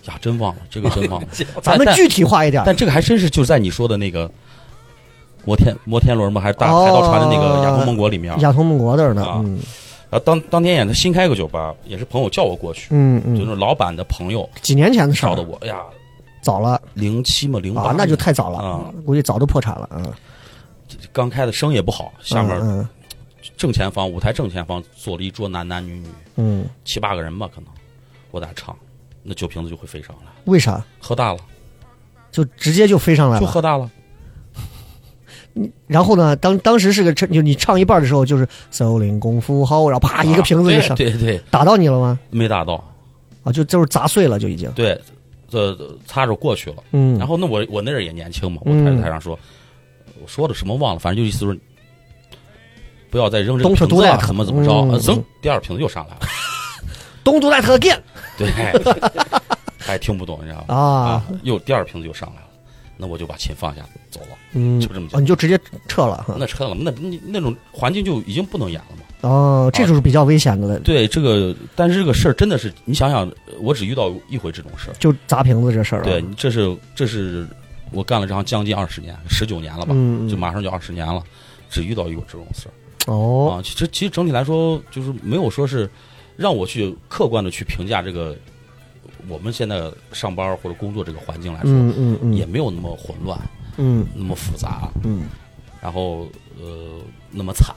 呀，真忘了这个真忘了。咱们具体化一点。但这个还真是就在你说的那个摩天摩天轮吗？还是大哦海盗船的那个亚通梦国里面？亚通梦国那儿呢，啊嗯然后当当天演他新开个酒吧，也是朋友叫我过去，嗯嗯，就是老板的朋友几年前的事儿。找的，我，哎呀，早了。零七嘛零八啊，那就太早了啊，估计早都破产了，嗯，刚开的生意也不好，下面嗯正前方舞台正前方坐了一桌男男女女嗯，七八个人吧，可能我在唱，那酒瓶子就会飞上来，为啥？喝大了。就直接就飞上来了，就喝大了，然后呢，当当时是个就你唱一半的时候，就是森林功夫好，然后啪一个瓶子就上，啊对对对，打到你了吗？没打到，啊，就就是砸碎了，就已经。对，这擦着过去了。嗯，然后那我我那阵儿也年轻嘛，我嗯台台上说，我说的什么忘了，反正就意思是不要再扔这瓶子了，怎么怎么着，嗯。呃噌，第二瓶子又上来了，东都在特 again 对，还听不懂，你知道吗？啊，又第二瓶子又上来了，那我就把琴放下走了，嗯，哦，就这么讲。你就直接撤了哈。那撤了，那那那种环境就已经不能演了嘛。哦，这就是比较危险的了，对这个，但是这个事儿真的是，你想想，我只遇到一回这种事儿。就砸瓶子这事儿啊。对，这是这是我干了这行将近二十年，十九年了吧，就马上就二十年了，只遇到一个这种事儿。哦，啊，其实其实整体来说，就是没有说是让我去客观的去评价这个我们现在上班或者工作这个环境来说，嗯嗯嗯，也没有那么混乱，嗯那么复杂，嗯然后呃那么惨，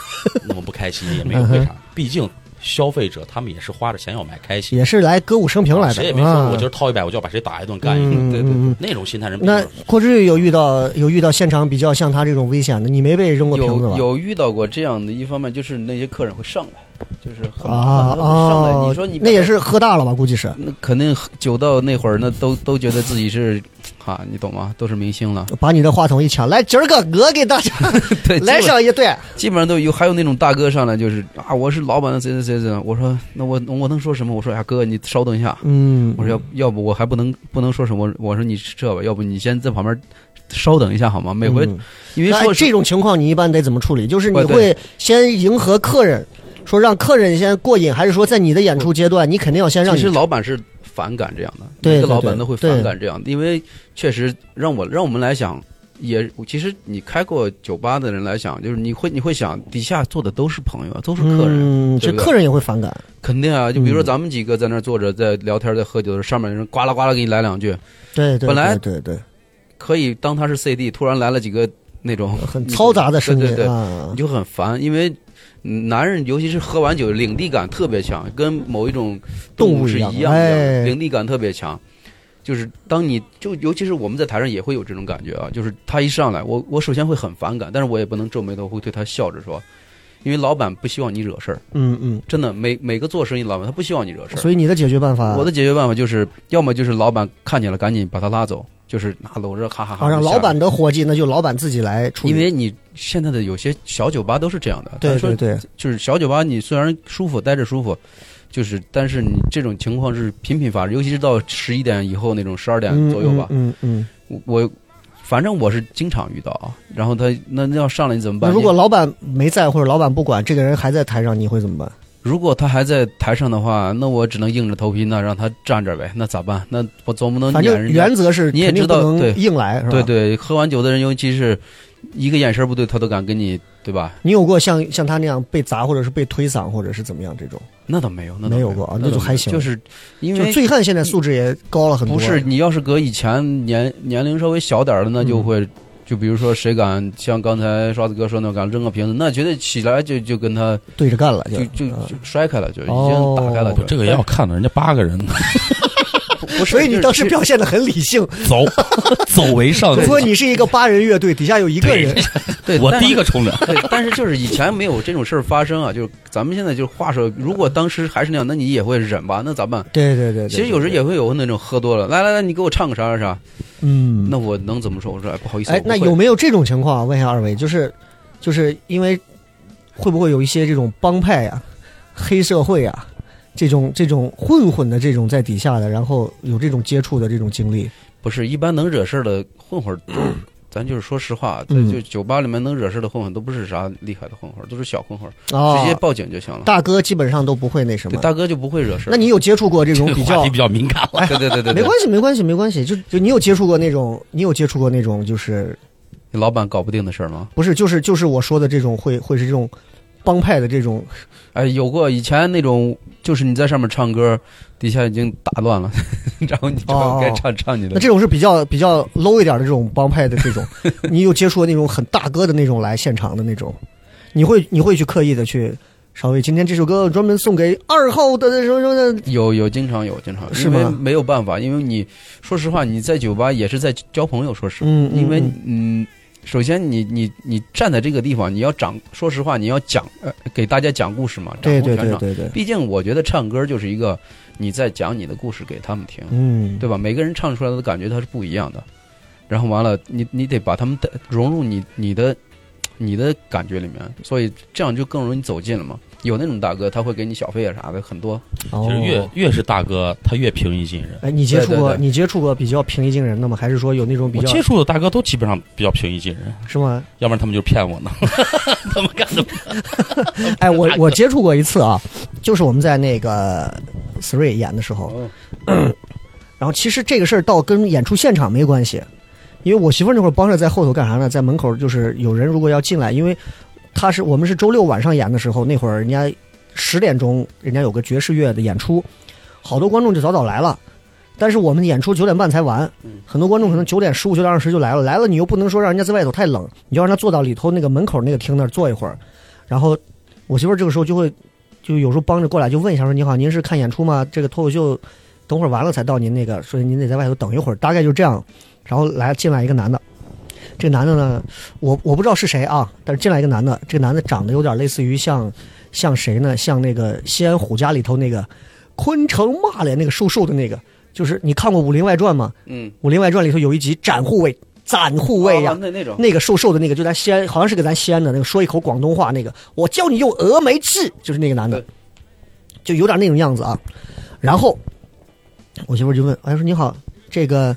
那么不开心也没有。为啥？毕竟消费者他们也是花着钱要买开心，也是来歌舞升平来的，谁也没说啊我今儿掏一百我就要把谁打一顿干一顿，嗯对对嗯嗯那种心态人并那郭志宇有遇到有遇到现场比较像他这种危险的，你没被扔过瓶子吧？有有遇到过这样的，一方面就是那些客人会上来，就是很啊上来。哦，你说你那也是喝大了吧？估计是那肯定酒到那会儿，那都都觉得自己是，哈，你懂吗？都是明星了。把你的话筒一抢，来今儿个我给大家 对，来上一对，基本上都有，还有那种大哥上来就是啊，我是老板的谁谁谁谁。我说那我我能说什么？我说呀哥，你稍等一下。嗯，我说要要不我还不能不能说什么？我说你这吧，要不你先在旁边稍等一下好吗？每回、嗯因为说这种情况，你一般得怎么处理？就是你会先迎合客人，说让客人先过瘾，还是说在你的演出阶段，你肯定要先让其实老板是反感这样的，每个老板都会反感这样的，因为确实让我让我们来想，也其实你开过酒吧的人来想，就是你会你会想底下坐的都是朋友啊，都是客人，嗯，对不对？这客人也会反感。肯定啊，就比如说嗯咱们几个在那儿坐着在聊天在喝酒的时候，上面人呱啦呱啦给你来两句，对对，本来对对对，可以当他是 CD，突然来了几个那种很嘈杂的声音对对你，就很烦，因为嗯男人尤其是喝完酒，领地感特别强，跟某一种动物一样一样的，哎领地感特别强。就是当你就尤其是我们在台上也会有这种感觉啊，就是他一上来，我我首先会很反感，但是我也不能皱眉头，会对他笑着说，因为老板不希望你惹事儿，嗯嗯，真的每每个做生意老板他不希望你惹事儿。所以你的解决办法，我的解决办法就是，要么就是老板看见了赶紧把他拉走，就是拿搂着哈哈哈啊，让老板的伙计，那就老板自己来处理。因为你现在的有些小酒吧都是这样的，对对对，就是小酒吧，你虽然舒服，待着舒服，就是但是你这种情况是频频发生，尤其是到十一点以后那种十二点嗯左右吧，嗯嗯。嗯我我反正我是经常遇到啊。然后他那那要上来你怎么办？如果老板没在或者老板不管，这个人还在台上，你会怎么办？如果他还在台上的话，那我只能硬着头皮，那让他站着呗。那咋办？那我总不能撵人家原则是你也知道对硬来，是吧？对。对，喝完酒的人，尤其是一个眼神不对，他都敢跟你，对吧？你有过像像他那样被砸，或者是被推搡，或者是怎么样这种？那倒没有，那倒没有过啊那就还行就是因为醉汉现在素质也高了很多。不是，你要是搁以前年年龄稍微小点儿的，那就嗯会，就比如说谁敢像刚才刷子哥说那敢扔个瓶子，那绝对起来就就跟他对着干了，就就啊就摔开了，就已哦经打开了，就这个也要看的，人家八个人 不是。所以你当时表现的很理性。走走为上 如果你是一个八人乐队，底下有一个人，对，我但第一个冲着，对，但是就是以前没有这种事儿发生啊，就是咱们现在就是话说，如果当时还是那样，那你也会忍吧？那咋办？对对对对。其实有时对也会有那种喝多了，来来来，你给我唱个啥啥啥，嗯，那我能怎么说？我说哎，不好意思，哎那有没有这种情况啊？问一下二位，就是就是因为会不会有一些这种帮派呀、黑社会呀、这种这种混混的这种在底下的，然后有这种接触的这种经历？不是一般能惹事儿的混混，咱就是说实话，就酒吧里面能惹事儿的混混都不是啥厉害的混混，都是小混混直接报警就行了。大哥基本上都不会那什对，么。大哥就不会惹事儿。那你有接触过这种这个比较话题比较敏感了。对对对对对，没关系，没关系，没关系。就就你有接触过那种，你有接触过那种，就是你老板搞不定的事儿吗？不是，就是就是我说的这种，会会是这种帮派的这种，哎，有过以前那种，就是你在上面唱歌，底下已经打乱了，然后你就哦该唱唱你的。那这种是比较比较 low 一点的这种帮派的这种，你有接触过那种很大哥的那种来现场的那种，你会你会去刻意的去稍微今天这首歌专门送给二号的什么什么的，有有经常有经常有，是吗？因为没有办法，因为你说实话，你在酒吧也是在交朋友，说实话，因为嗯。嗯，首先你你你站在这个地方，你要讲，说实话，你要讲呃给大家讲故事嘛，掌对对控全场。对对对，毕竟我觉得唱歌就是一个你在讲你的故事给他们听，嗯，对吧？每个人唱出来的感觉它是不一样的，然后完了，你你得把他们带融入你你的你的感觉里面，所以这样就更容易走近了嘛。有那种大哥他会给你小费啊啥的，很多。哦其实越越是大哥，他越平易近人。哎，你接触过对对对你接触过比较平易近人的吗？还是说有那种比较接触的大哥都基本上比较平易近人，是吗？要不然他们就骗我呢。他们干的哎，我我接触过一次啊，就是我们在那个 Three 演的时候，哦 然后其实这个事儿倒跟演出现场没关系，因为我媳妇儿那会儿帮着在后头干啥呢？在门口就是有人如果要进来，因为他是我们是周六晚上演的时候，那会儿人家十点钟人家有个爵士乐的演出，好多观众就早早来了。但是我们演出九点半才完，很多观众可能九点十五、九点二十就来了，来了你又不能说让人家在外头太冷，你就让他坐到里头那个门口那个厅那儿坐一会儿，然后我媳妇儿这个时候就会就有时候帮着过来就问一下说你好，您是看演出吗？这个脱口秀等会儿完了才到您那个，所以您得在外头等一会儿，大概就这样。然后来进来一个男的，这个男的呢，我我不知道是谁啊，但是进来一个男的，这个男的长得有点类似于像像谁呢？像那个西安虎家里头那个昆城骂脸那个瘦瘦的那个，就是你看过《武林外传》吗？嗯，《武林外传》里头有一集斩护卫，斩护卫呀、啊那那种那个瘦瘦的那个，就咱西安，好像是个咱西安的那个，说一口广东话那个，我教你用峨眉气，就是那个男的，就有点那种样子啊。然后我媳妇儿就问，哎，说你好，这个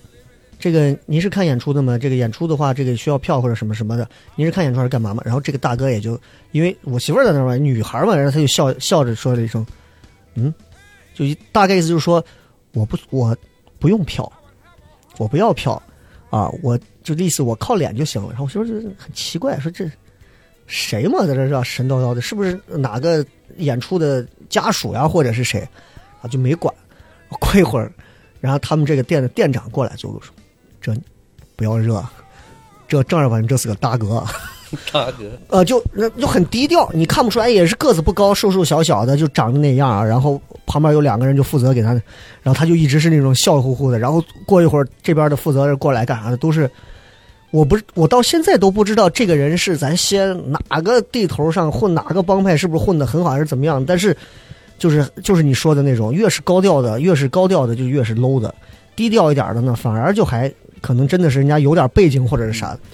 这个您是看演出的吗？这个演出的话，这个需要票或者什么什么的，您是看演出还是干嘛吗？然后这个大哥也就因为我媳妇儿在那儿嘛，女孩嘛，然后他就笑笑着说了一声，嗯，就大概意思就是说，我不我不用票，我不要票啊，我就意思我靠脸就行了。然后我媳妇儿就很奇怪，说这谁嘛，在这是吧神叨叨的，是不是哪个演出的家属呀，或者是谁啊？就没管。过一会儿，然后他们这个店的店长过来就说：“这不要热，这正儿八经这是个大哥。”大哥，呃，就就很低调，你看不出来，也是个子不高，瘦瘦小小的，就长得那样啊。然后旁边有两个人就负责给他，然后他就一直是那种笑乎乎的。然后过一会儿，这边的负责人过来干啥的，都是我不是我到现在都不知道这个人是咱西安哪个地头上混哪个帮派，是不是混的很好还是怎么样？但是就是就是你说的那种，越是高调的，越是高调的就越是 low 的，低调一点的呢，反而就还可能真的是人家有点背景或者是啥的。哎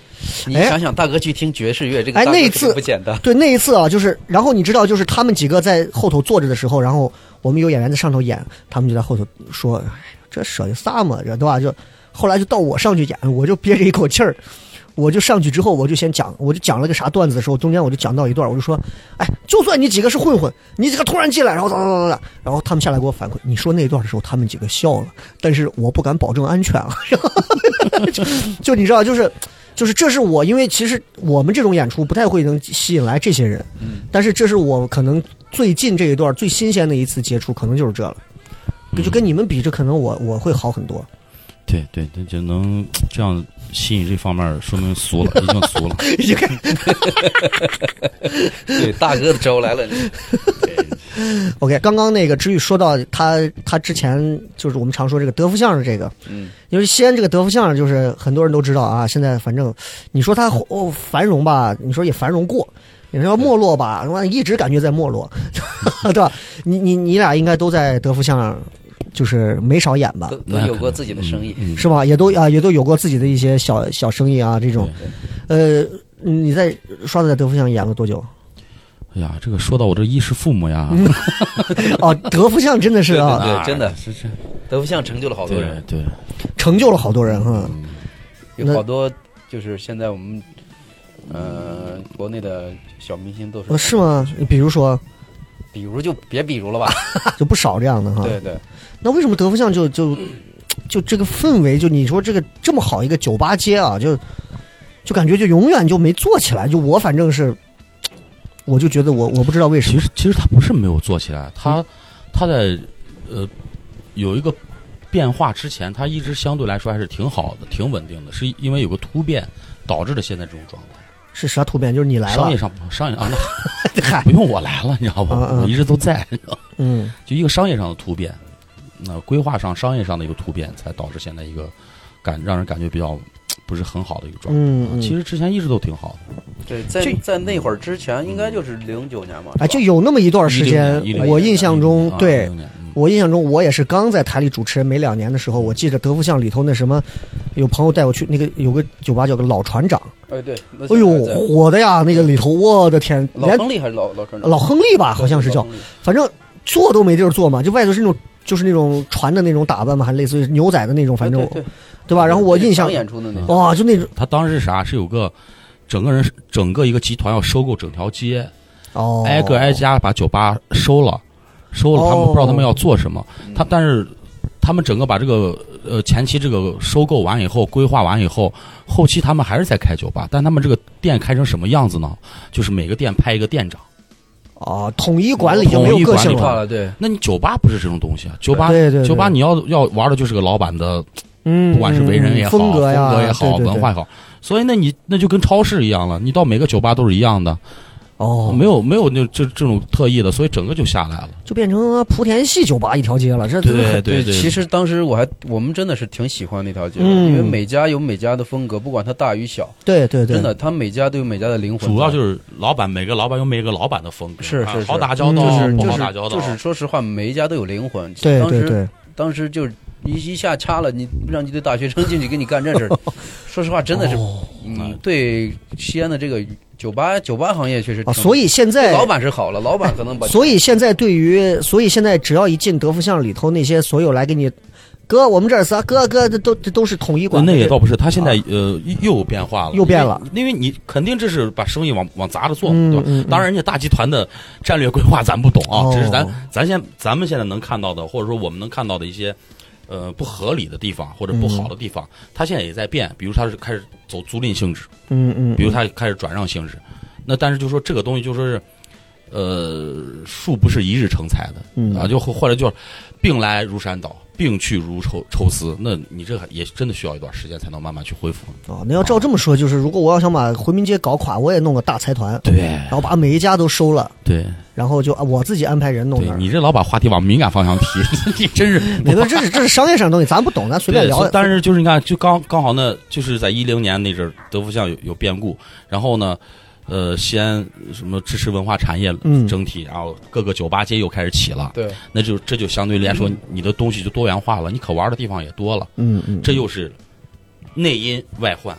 你想想，大哥去听爵士乐，这个哎那一次不简单。对，那一次啊，就是，然后你知道，就是他们几个在后头坐着的时候，然后我们有演员在上头演，他们就在后头说：“哎，这舍得啥嘛？这对吧？”就后来就到我上去演，我就憋着一口气儿，我就上去之后，我就先讲，我就讲了个啥段子的时候，中间我就讲到一段，我就说：“哎，就算你几个是混混，你这个突然进来，然后咋咋咋咋，然后他们下来给我反馈，你说那段的时候，他们几个笑了，但是我不敢保证安全啊。就就你知道，就是。就是这是我，因为其实我们这种演出不太会能吸引来这些人，嗯，但是这是我可能最近这一段最新鲜的一次接触，可能就是这了。就跟你们比，这可能我我会好很多。对对对，就能这样吸引这方面，说明俗了，已经俗了。你看，对，大哥的招来了。对 OK，刚刚那个知宇说到他他之前就是我们常说这个德福相声这个，嗯，因为西安这个德福相声就是很多人都知道啊。现在反正你说它哦繁荣吧，你说也繁荣过，你说没落吧，他妈一直感觉在没落，对吧？你你你俩应该都在德福相声，就是没少演吧都？都有过自己的生意。是吧？也都啊，也都有过自己的一些小小生意啊，这种。呃，你在刷子在德福巷演了多久？哎呀，这个说到我这衣食父母呀，哦，德福巷真的是啊，对真的是是，德福巷成就了好多人，对，成就了好多人哈。嗯有好多就是现在我们呃国内的小明星都呃是，是吗？比如说，比如就别比如了吧。就不少这样的哈。对对，那为什么德福巷就就就这个氛围，就你说这个这么好一个酒吧街啊，就就感觉就永远就没做起来。就我反正是，我就觉得我我不知道为什么。其实其实他不是没有做起来，他他在呃有一个变化之前，他一直相对来说还是挺好的，挺稳定的，是因为有个突变导致的现在这种状态。是啥突变？就是你来了。商业，上商业啊，那 嗨 不用我来了，你知道吧？我一直都在，嗯。就一个商业上的突变，那规划上、商业上的一个突变，才导致现在一个感让人感觉比较不是很好的一个状态。嗯嗯其实之前一直都挺好的。对，在这在那会儿之前，应该就是零九年吧。哎，就有那么一段时间，我印象中啊对16年嗯我印象中，我也是刚在台里主持人没两年的时候，我记得德福巷里头那什么，有朋友带我去那个有个酒吧叫个老船长，哎对，哎呦火的呀，那个里头，我的天，连老亨利还是老老船长？老亨利吧，好像是叫反正坐都没地儿坐嘛，就外头是那种就是那种船的那种打扮嘛，还类似于牛仔的那种，反正哎对对对吧？然后我印象常演出的那种。哇，就那种他当时是啥？是有个整个人整个一个集团要收购整条街，哦，挨个挨家把酒吧收了，收了，他们哦不知道他们要做什么。嗯他但是他们整个把这个呃前期这个收购完以后，规划完以后，后期他们还是在开酒吧，但他们这个店开成什么样子呢？就是每个店派一个店长。啊，统一管理就没有统一管理个性了，化了，对，那你酒吧不是这种东西啊？酒吧对对对酒吧你要要玩的就是个老板的，嗯，不管是为人也好，风格呀，也好，对对对文化也好。所以那你那就跟超市一样了，你到每个酒吧都是一样的，哦，没有没有那这这种特意的，所以整个就下来了。就变成莆田系酒吧一条街了，这对对对，其实当时我还我们真的是挺喜欢那条街的，嗯。因为每家有每家的风格，不管它大与小，对对对，真的，它每家都有每家的灵魂。主要就是老板每个老板有每个老板的风格，啊是。是是好打交道，就是好打交道，就是说实话，每一家都有灵魂。对当时对。对，当时就一一下掐了，你让一堆大学生进去给你干这事儿，说实话，真的是，哦。嗯，对西安的这个酒吧酒吧行业确实啊，所以现在老板是好了，老板可能把所以现在对于，所以现在只要一进德福巷里头，那些所有来给你，哥，我们这儿是啊哥哥，这都这都是统一管的。那也倒不是，他现在啊呃又有变化了，又变了因为，因为你肯定这是把生意往往砸着做，对吧？当然，人家大集团的战略规划咱不懂啊，哦只是咱咱现咱们现在能看到的，或者说我们能看到的一些呃不合理的地方或者不好的地方，它现在也在变，比如它是开始走租赁性质，嗯嗯，比如它开始转让性质，那但是就说这个东西就说是。呃，树不是一日成材的，嗯啊，就或或者就是病来如山倒，病去如抽抽丝，那你这也真的需要一段时间才能慢慢去恢复。哦，那要照这么说，就是如果我要想把回民街搞垮，我也弄个大财团，对然后把每一家都收了，对然后就啊我自己安排人弄那儿。对你这老把话题往敏感方向提，你真是 你说这是这是商业上的东西，咱不懂，咱随便聊。但是就是你看，就刚刚好那，就是在一零年那阵儿，德福巷有有变故，然后呢，呃，西安什么支持文化产业嗯。整体，然后各个酒吧街又开始起了，对。那就这就相对来说，你的东西就多元化了，你可玩的地方也多了，嗯嗯，这又是内因外患，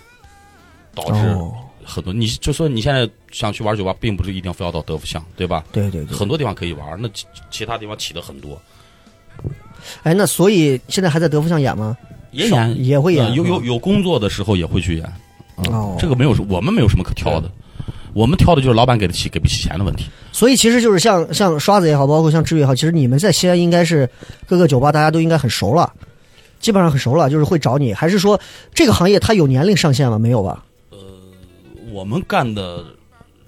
导致哦，很多。你就说你现在想去玩酒吧，并不是一定非要到德福巷，对吧？对对对。很多地方可以玩，那其其他地方起的很多，哎，那所以现在还在德福巷演吗？也演。也会演呃有有有工作的时候也会去演。哦，这个没有，我们没有什么可挑的，我们挑的就是老板给得起给不起钱的问题。所以其实就是像像刷子也好，包括像志宇也好，其实你们在西安应该是各个酒吧大家都应该很熟了，基本上很熟了，就是会找你。还是说这个行业它有年龄上限吗？没有吧？呃我们干的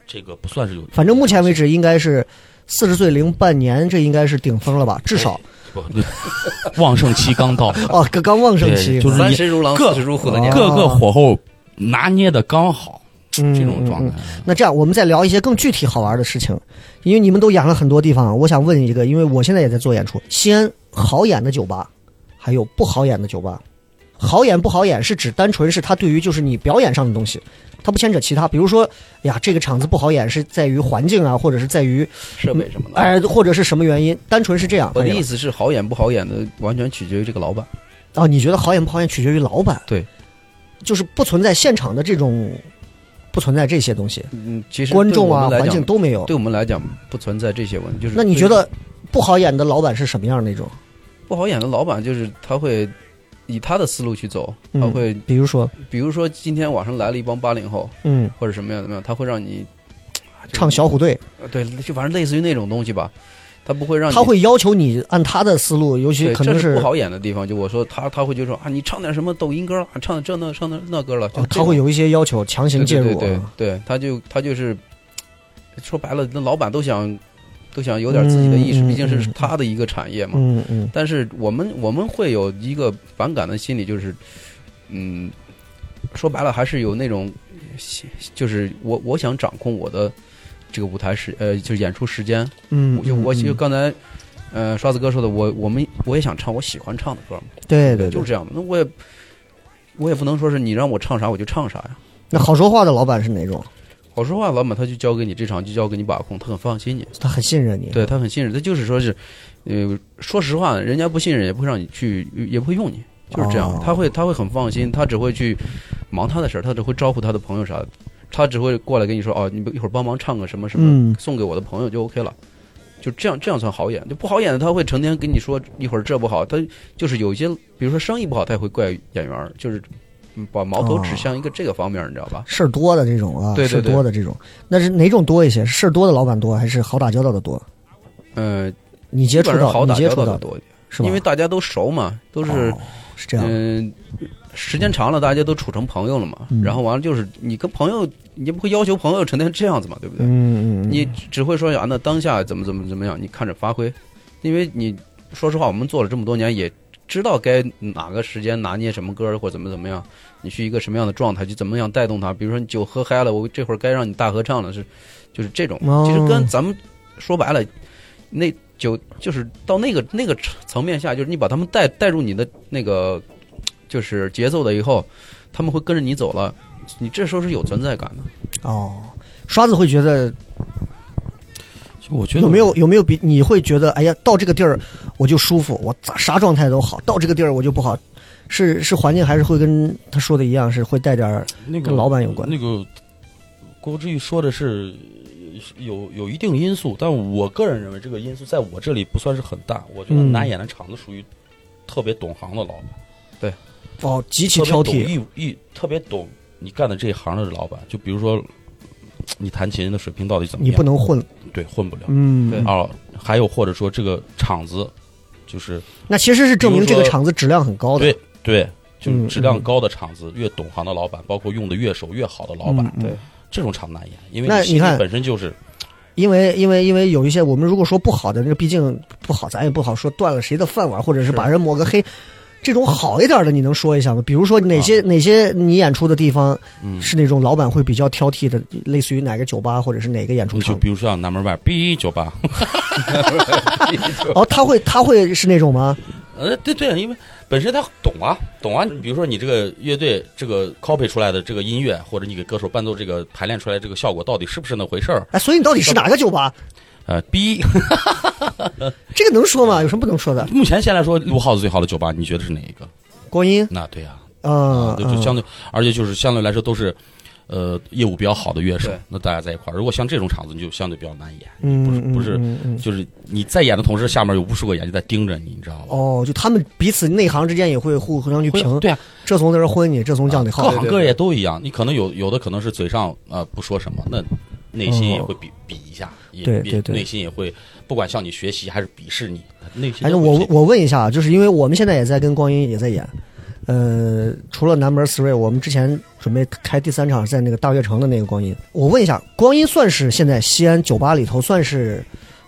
这个不算是有，反正目前为止应该是四十岁零半年，这应该是顶峰了吧？至少不旺盛期刚到，哦，刚刚旺盛期，就是三十如狼，各四十如虎的年。各个火候拿捏的刚好，嗯这种状态嗯嗯。那这样，我们再聊一些更具体好玩的事情，因为你们都演了很多地方，我想问一个，因为我现在也在做演出，西安好演的酒吧，还有不好演的酒吧。好演不好演是指单纯是它对于就是你表演上的东西，它不牵扯其他，比如说，哎呀，这个场子不好演是在于环境啊，或者是在于设备什么的。哎，或者是什么原因，单纯是这样。我的意思思是，好演不好演的，完全取决于这个老板。哦，你觉得好演不好演取决于老板？对，就是不存在现场的这种，不存在这些东西，嗯，其实观众啊、环境都没有。对我们来讲不存在这些问题。就是那你觉得不好演的老板是什么样那种？不好演的老板就是他会以他的思路去走，嗯他会比如说，比如说今天网上来了一帮八零后嗯，或者什么样怎么样，他会让你唱小虎队，呃对，就反正类似于那种东西吧，他不会让你他会要求你按他的思路，尤其，可能这是不好演的地方。就我说他他会就说啊，你唱点什么抖音歌啊，唱这那唱那那歌了，就哦他会有一些要求，强行介入。对对对他就他就是说白了，那老板都想都想有点自己的意识，嗯毕竟是嗯他的一个产业嘛。嗯嗯但是我们我们会有一个反感的心理，就是嗯，说白了还是有那种，就是我我想掌控我的这个舞台时呃，就是演出时间。嗯，就我嗯就刚才呃刷子哥说的，我我们我也想唱我喜欢唱的歌嘛。对对，就是这样的。那我也我也不能说是你让我唱啥我就唱啥呀。那好说话的老板是哪种？好说话，老板他就交给你这场就交给你把控，他很放心你，他很信任你。对他很信任，他就是说是，呃，说实话，人家不信任也不会让你去，也不会用你，就是这样。哦他会他会很放心，他只会去忙他的事儿，他只会招呼他的朋友啥的，他只会过来跟你说哦，你一会儿帮忙唱个什么什么，嗯送给我的朋友就 OK 了。就这样，这样算好演。就不好演的，他会成天跟你说一会儿这不好，他就是有一些，比如说生意不好，他也会怪演员，就是嗯把矛头指向一个这个方面，你知道吧？事儿多的这种啊，事儿对对对多的这种，那是哪种多一些？事儿多的老板多，还是好打交道的多？嗯、你接触到，好打交道的多一点，是吧？因为大家都熟嘛，都是哦是这样。嗯、时间长了，大家都处成朋友了嘛。嗯然后完了就是你跟朋友，你不会要求朋友成天这样子嘛，对不对？嗯嗯嗯，你只会说啊，那当下怎么怎么怎么样，你看着发挥。因为你说实话，我们做了这么多年，也知道该哪个时间拿捏什么歌或者怎么怎么样，你去一个什么样的状态，就怎么样带动他。比如说你酒喝嗨了，我这会儿该让你大合唱了，是就是这种。哦其实跟咱们说白了，那就就是到那个那个层面下，就是你把他们带带入你的那个就是节奏的以后，他们会跟着你走了，你这时候是有存在感的。哦，刷子会觉得就我觉得有没有有没有比你会觉得，哎呀，到这个地儿我就舒服，我咋啥状态都好，到这个地儿我就不好，是是环境还是会跟他说的一样，是会带点儿那个跟老板有关那个郭志玉说的是有有一定因素，但我个人认为这个因素在我这里不算是很大。我觉得嗯南演的厂子属于特别懂行的老板，哦，极其挑剔，一一，特别懂你干的这一行的老板。就比如说你弹琴的水平到底怎么样你？不能混，对混不了嗯，对啊。还有或者说这个厂子就是那其实是证明这个厂子质量很高的，对对，就是嗯质量嗯高的厂子，越懂行的老板，包括用的乐手越好的老板，嗯对这种厂难演，因为那你看本身就是因为因为因为有一些我们如果说不好的，那个毕竟不好，咱也不好说断了谁的饭碗，或者是是把人抹个黑。这种好一点的，你能说一下吗？比如说哪些、哪些你演出的地方嗯，是那种老板会比较挑剔的，类似于哪个酒吧或者是哪个演出场？就比如说像南门外 B 酒吧，哦，他会他会是那种吗？呃，对对，因为本身他懂啊，懂啊。比如说你这个乐队这个 copy 出来的这个音乐，或者你给歌手伴奏这个排练出来这个效果，到底是不是那回事儿？哎，所以你到底是哪个酒吧？呃，B 这个能说吗？有什么不能说的？目前先来说录 house 最好的酒吧，你觉得是哪一个？光阴，那对呀、嗯啊，，就就相对，而且就是相对来说都是。呃，业务比较好的乐手，那大家在一块儿。如果像这种场子，你就相对比较难演，嗯，不是不是嗯嗯嗯就是你在演的同时，下面有无数个眼睛在盯着你，你知道吧？哦，就他们彼此内行之间也会互互相去评，对啊，这从在这混你，这从降你好各。行各业都一样。你可能有有的可能是嘴上啊、呃不说什么，那内心也会比、比一下，也也对对。对内心也会不管向你学习还是鄙视你，内心哎，我我问一下啊，就是因为我们现在也在跟光阴也在演，呃，除了南门 three，我们之前准备开第三场在那个大悦城的那个光阴，我问一下，光阴算是现在西安酒吧里头算是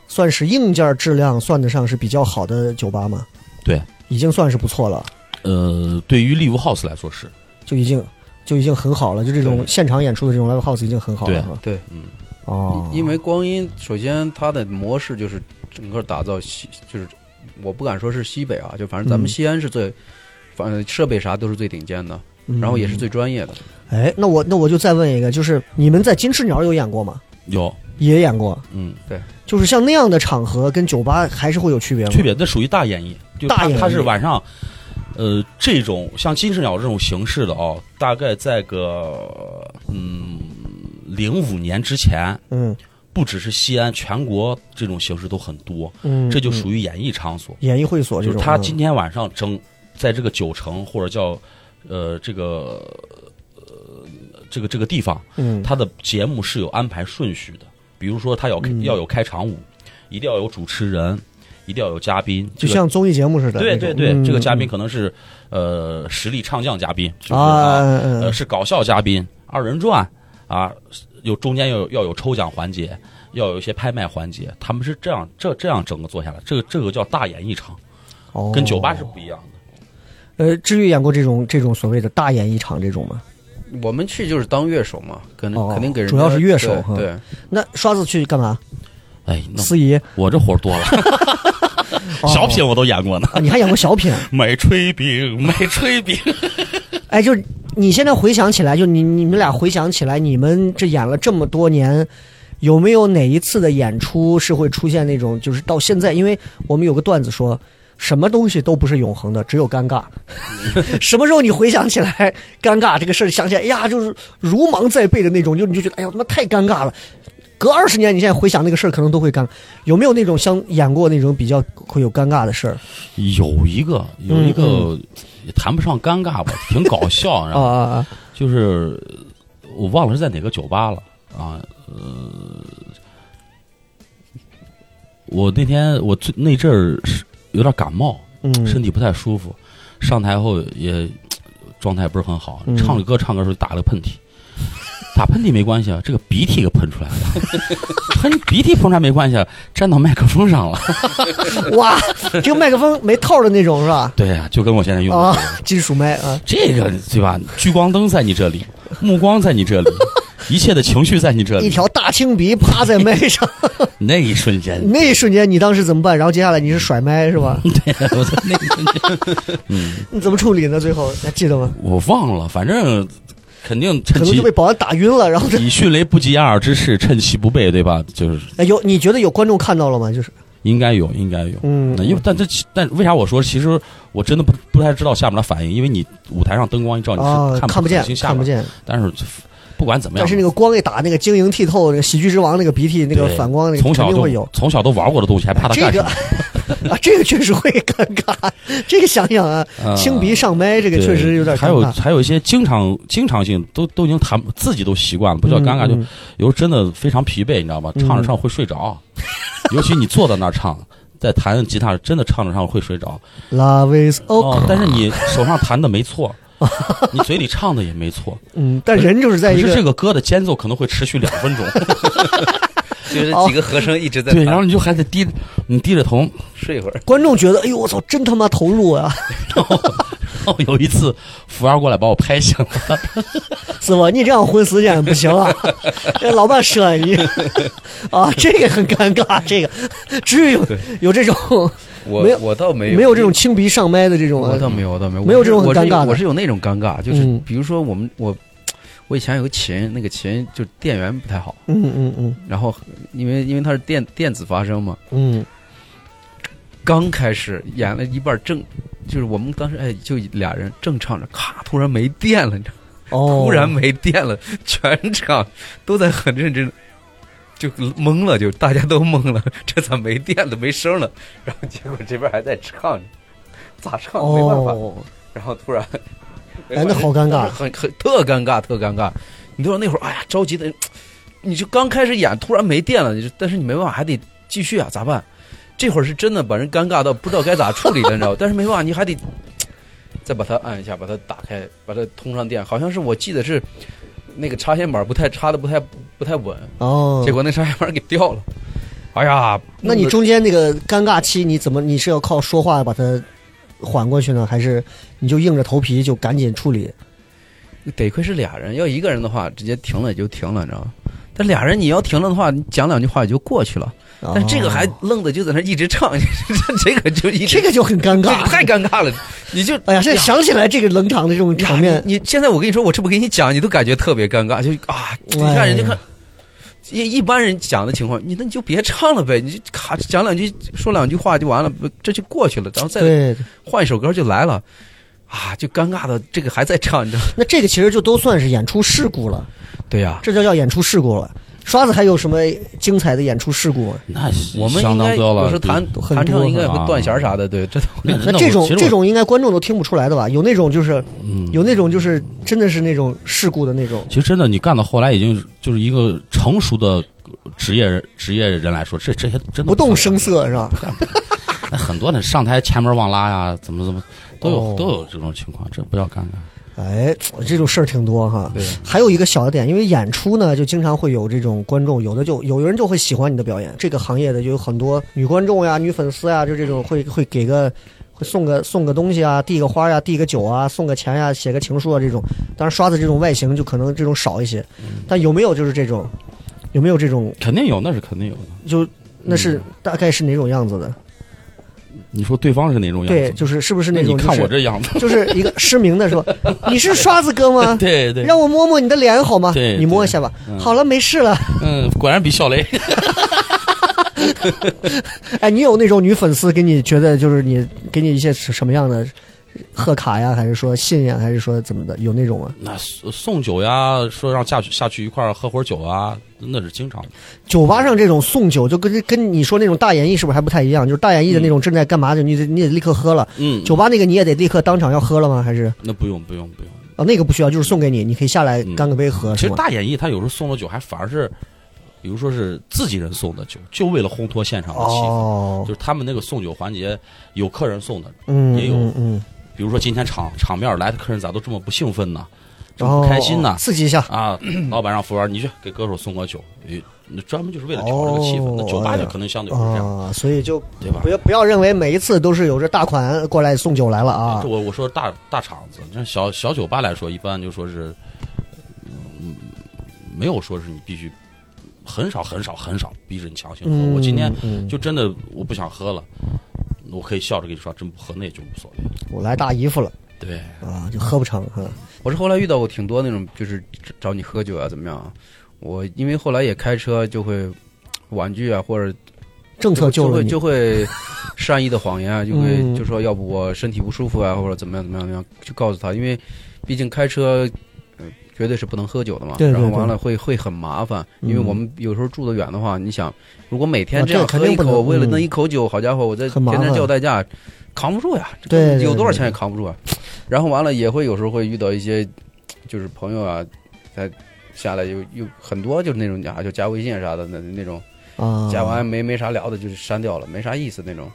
算是硬件质量算得上是比较好的酒吧吗？对，已经算是不错了，呃，对于 live house 来说是，就已经就已经很好了，就这种现场演出的这种 live house 已经很好了，对？对，嗯，哦，因为光阴首先它的模式就是整个打造西，就是我不敢说是西北啊，就反正咱嗯们西安是最，反正设备啥都是最顶尖的，嗯然后也是最专业的。哎，那我那我就再问一个，就是你们在金翅鸟有演过吗？有，也演过，嗯，对就是像那样的场合跟酒吧还是会有区别吗？区别那属于大演绎，就大演绎它它是晚上。呃，这种像金翅鸟这种形式的哦，大概在个嗯零五年之前，嗯。不只是西安，全国这种形式都很多，嗯，这就属于演艺场所。演艺会所这就是他今天晚上整在这个九城或者叫呃这个呃这个这个地方，嗯，他的节目是有安排顺序的。比如说，他要、嗯。要有开场舞，一定要有主持人，一定要有嘉宾，就像综艺节目似的。对对对，嗯这个嘉宾可能是呃实力唱将嘉宾，就是啊，嗯呃嗯是搞笑嘉宾，二人转啊，有中间要有要有抽奖环节，要有一些拍卖环节，他们是这样这这样整个做下来，这个这个叫大演一场，哦跟酒吧是不一样的。呃，至于演过这种这种所谓的大演一场这种吗？我们去就是当乐手嘛，跟哦肯定给人主要是乐手对，那刷子去干嘛？哎，那司仪，我这活儿多了，哦小品我都演过呢，啊，你还演过小品？买炊饼，买炊饼。哎，就是你现在回想起来，就你你们俩回想起来，你们这演了这么多年，有没有哪一次的演出是会出现那种，就是到现在，因为我们有个段子说。什么东西都不是永恒的，只有尴尬。什么时候你回想起来尴尬这个事儿，想起来，哎呀，就是如芒在背的那种，就你就觉得，哎呀，他妈太尴尬了。隔二十年，你现在回想那个事儿，可能都会尴。有没有那种像演过那种比较会有尴尬的事儿？有一个有一个也谈不上尴尬吧，挺搞笑，然 啊后啊啊！就是我忘了是在哪个酒吧了啊，呃，我那天我最那阵儿是有点感冒，嗯，身体不太舒服，上台后也状态不是很好，嗯唱着歌唱歌的时候打了个喷嚏。打喷嚏没关系啊，这个鼻涕给喷出来了，喷鼻涕喷出来没关系啊，粘到麦克风上了。哇，这个麦克风没套的那种是吧？对呀、就跟我现在用的金属麦啊，这个对吧？聚光灯在你这里，目光在你这里，一切的情绪在你这里。一条大青鼻趴在麦上，那一瞬间，那一瞬间你当时怎么办？然后接下来你是甩麦是吧？对，我在那一瞬间，嗯，你怎么处理呢？最后还记得吗？我忘了，反正肯定可能就被保安打晕了，然后以迅雷不及掩耳之势，趁其不备，对吧？就是哎有你觉得有观众看到了吗？就是应该有，应该有。嗯那因为但这但为啥我说，其实我真的不不太知道下面的反应，因为你舞台上灯光一照，你啊是看看不见下。看不见，但是不管怎么样，但是那个光一打，那个晶莹剔透，那个喜剧之王那个鼻涕那个反光，那个从小就肯定会有。从小都玩过的东西，还怕他干什么？啊，这个确实会尴尬。这个想想啊，啊清鼻上麦，这个确实有点尴还有。还有一些经常经常性都都已经谈自己都习惯了，不叫尴尬，就嗯有时候真的非常疲惫，你知道吗？嗯唱着唱会睡着，尤其你坐在那儿唱，在弹吉他，真的唱着唱着会睡着。Love is 哦 OK，，但是你手上弹的没错，你嘴里唱的也没错，嗯，但人就是在一个可是这个歌的间奏可能会持续两分钟，就是几个和声一直在对，然后你就还得低，你低着头。睡一会儿。观众觉得，哎呦我操，真他妈投入啊！然 后有一次，服务员过来把我拍醒了，是吧？你这样混时间不行啊！这老板说你啊，这个很尴尬，这个至于有有这种我我倒没有没有这种清鼻上麦的这种啊我倒没有，我倒没有，没有这种很尴尬的我是有那种尴尬，就是嗯比如说我们我我以前有个琴，那个琴就电源不太好，嗯嗯嗯。然后因为因为它是电电子发声嘛，嗯。刚开始演了一半正，就是我们当时哎就俩人正唱着，咔突然没电了，你知道。哦，突然没电了，全场都在很认真，就懵了，就大家都懵了，这咋没电了，没声了？然后结果这边还在唱着，咋唱没办法，哦，然后突然，哎那好尴尬 很很特尴尬，特尴尬。你知道那会儿，哎呀，着急的，你就刚开始演，突然没电了，你就但是你没办法，还得继续啊，咋办？这会儿是真的把人尴尬到不知道该咋处理了，你知道吗？但是没办法，你还得再把它按一下，把它打开，把它通上电。好像是我记得是那个插线板不太插的不太不太稳，哦，结果那插线板给掉了。哎呀，那你中间那个尴尬期，你怎么你是要靠说话把它缓过去呢，还是你就硬着头皮就赶紧处理？得亏是俩人，要一个人的话，直接停了也就停了，你知道吗？但俩人你要停了的话，你讲两句话也就过去了。但这个还哦愣的就在那一直唱，这个就一直这个就很尴尬，这个太尴尬了，你就哎呀，现在想起来这个冷场的这种场面，你你现在我跟你说，我这么给你讲，你都感觉特别尴尬，就啊，你看人家看。一一般人讲的情况，你那你就别唱了呗，你就卡讲两句，说两句话就完了，这就过去了，然后再，换一首歌就来了，啊，就尴尬的这个还在唱，你知道吗？那这个其实就都算是演出事故了，对呀、这就叫演出事故了。刷子还有什么精彩的演出事故吗？那我们相应该当多了。有时弹弹唱应该会啊断弦啥的，对，这都那那这种这种应该观众都听不出来的吧？有那种就是嗯有那种就是真的是那种事故的那种，其实真的，你干到后来已经就是一个成熟的职业人职业人来说，这这些真的不动声。色是吧？那很多的上台前门忘拉呀，怎么怎么都有、哦都有这种情况，这不要尴尬。哎，这种事儿挺多哈。对还有一个小的点，因为演出呢，就经常会有这种观众，有的就有人就会喜欢你的表演。这个行业的就有很多女观众呀、女粉丝呀，就这种会会给个会送个送个东西啊，递个花呀，递个酒啊，送个钱呀，写个情书啊这种。当然刷子这种外形就可能这种少一些，嗯但有没有就是这种，有没有这种肯定有，那是肯定有的。就那是大概是哪种样子的？你说对方是哪种样子？对，就是是不是那种那你看就是我这样子，就是一个失明的说，你是刷子哥吗？对对，让我摸摸你的脸好吗？对你摸一下吧。嗯好了，没事了。嗯，果然比小雷。哎，你有那种女粉丝给你觉得就是你给你一些什么样的贺卡呀，还是说信呀，还是说怎么的？有那种吗？那送送酒呀，说让下去下去一块儿喝会儿酒啊，那是经常的。酒吧上这种送酒，就跟跟你说那种大演绎是不是还不太一样？就是大演绎的那种正在干嘛就，你得你得立刻喝了。嗯，酒吧那个你也得立刻当场要喝了吗？还是那不用不用不用。啊那个不需要，就是送给你，你可以下来嗯干个杯喝，其实？大演绎他有时候送的酒还反而是，比如说是自己人送的酒，就为了烘托现场的气氛。哦就，是他们那个送酒环节，有客人送的，嗯，也有嗯嗯，比如说今天场场面来的客人咋都这么不兴奋呢？这哦么不开心呢？刺激一下。啊，老板让服务员你去给歌手送个酒，诶那专门就是为了调这个气氛。哦那酒吧就可能相对不是这样，啊，所以就对吧不？要不要认为每一次都是有这大款过来送酒来了啊这。我我说大大场子，这小小酒吧来说，一般就说是，嗯，没有说是你必须，很少很少很少逼着你强行喝。嗯，我今天嗯就真的我不想喝了，我可以笑着跟你说，真不喝那也就无所谓。我来大姨夫了对，啊，就喝不成哈。我是后来遇到过挺多那种，就是找你喝酒啊，怎么样啊？我因为后来也开车，就会婉拒啊，或者政策就会就会善意的谎言啊，就会嗯就说要不我身体不舒服啊，或者怎么样怎么样怎么样，就告诉他，因为毕竟开车。呃绝对是不能喝酒的嘛，对对对然后完了会会很麻烦，因为嗯。我们有时候住得远的话，你想，如果每天啊这样喝一口，为了嗯。那一口酒，好家伙，我这天天叫代驾，扛不住呀，有多少钱也扛不住啊。然后完了也会有时候会遇到一些，就是朋友啊，他下来有有很多就是那种啊，就加微信啥的那那种，啊，加完没没啥聊的，就是删掉了，没啥意思那种。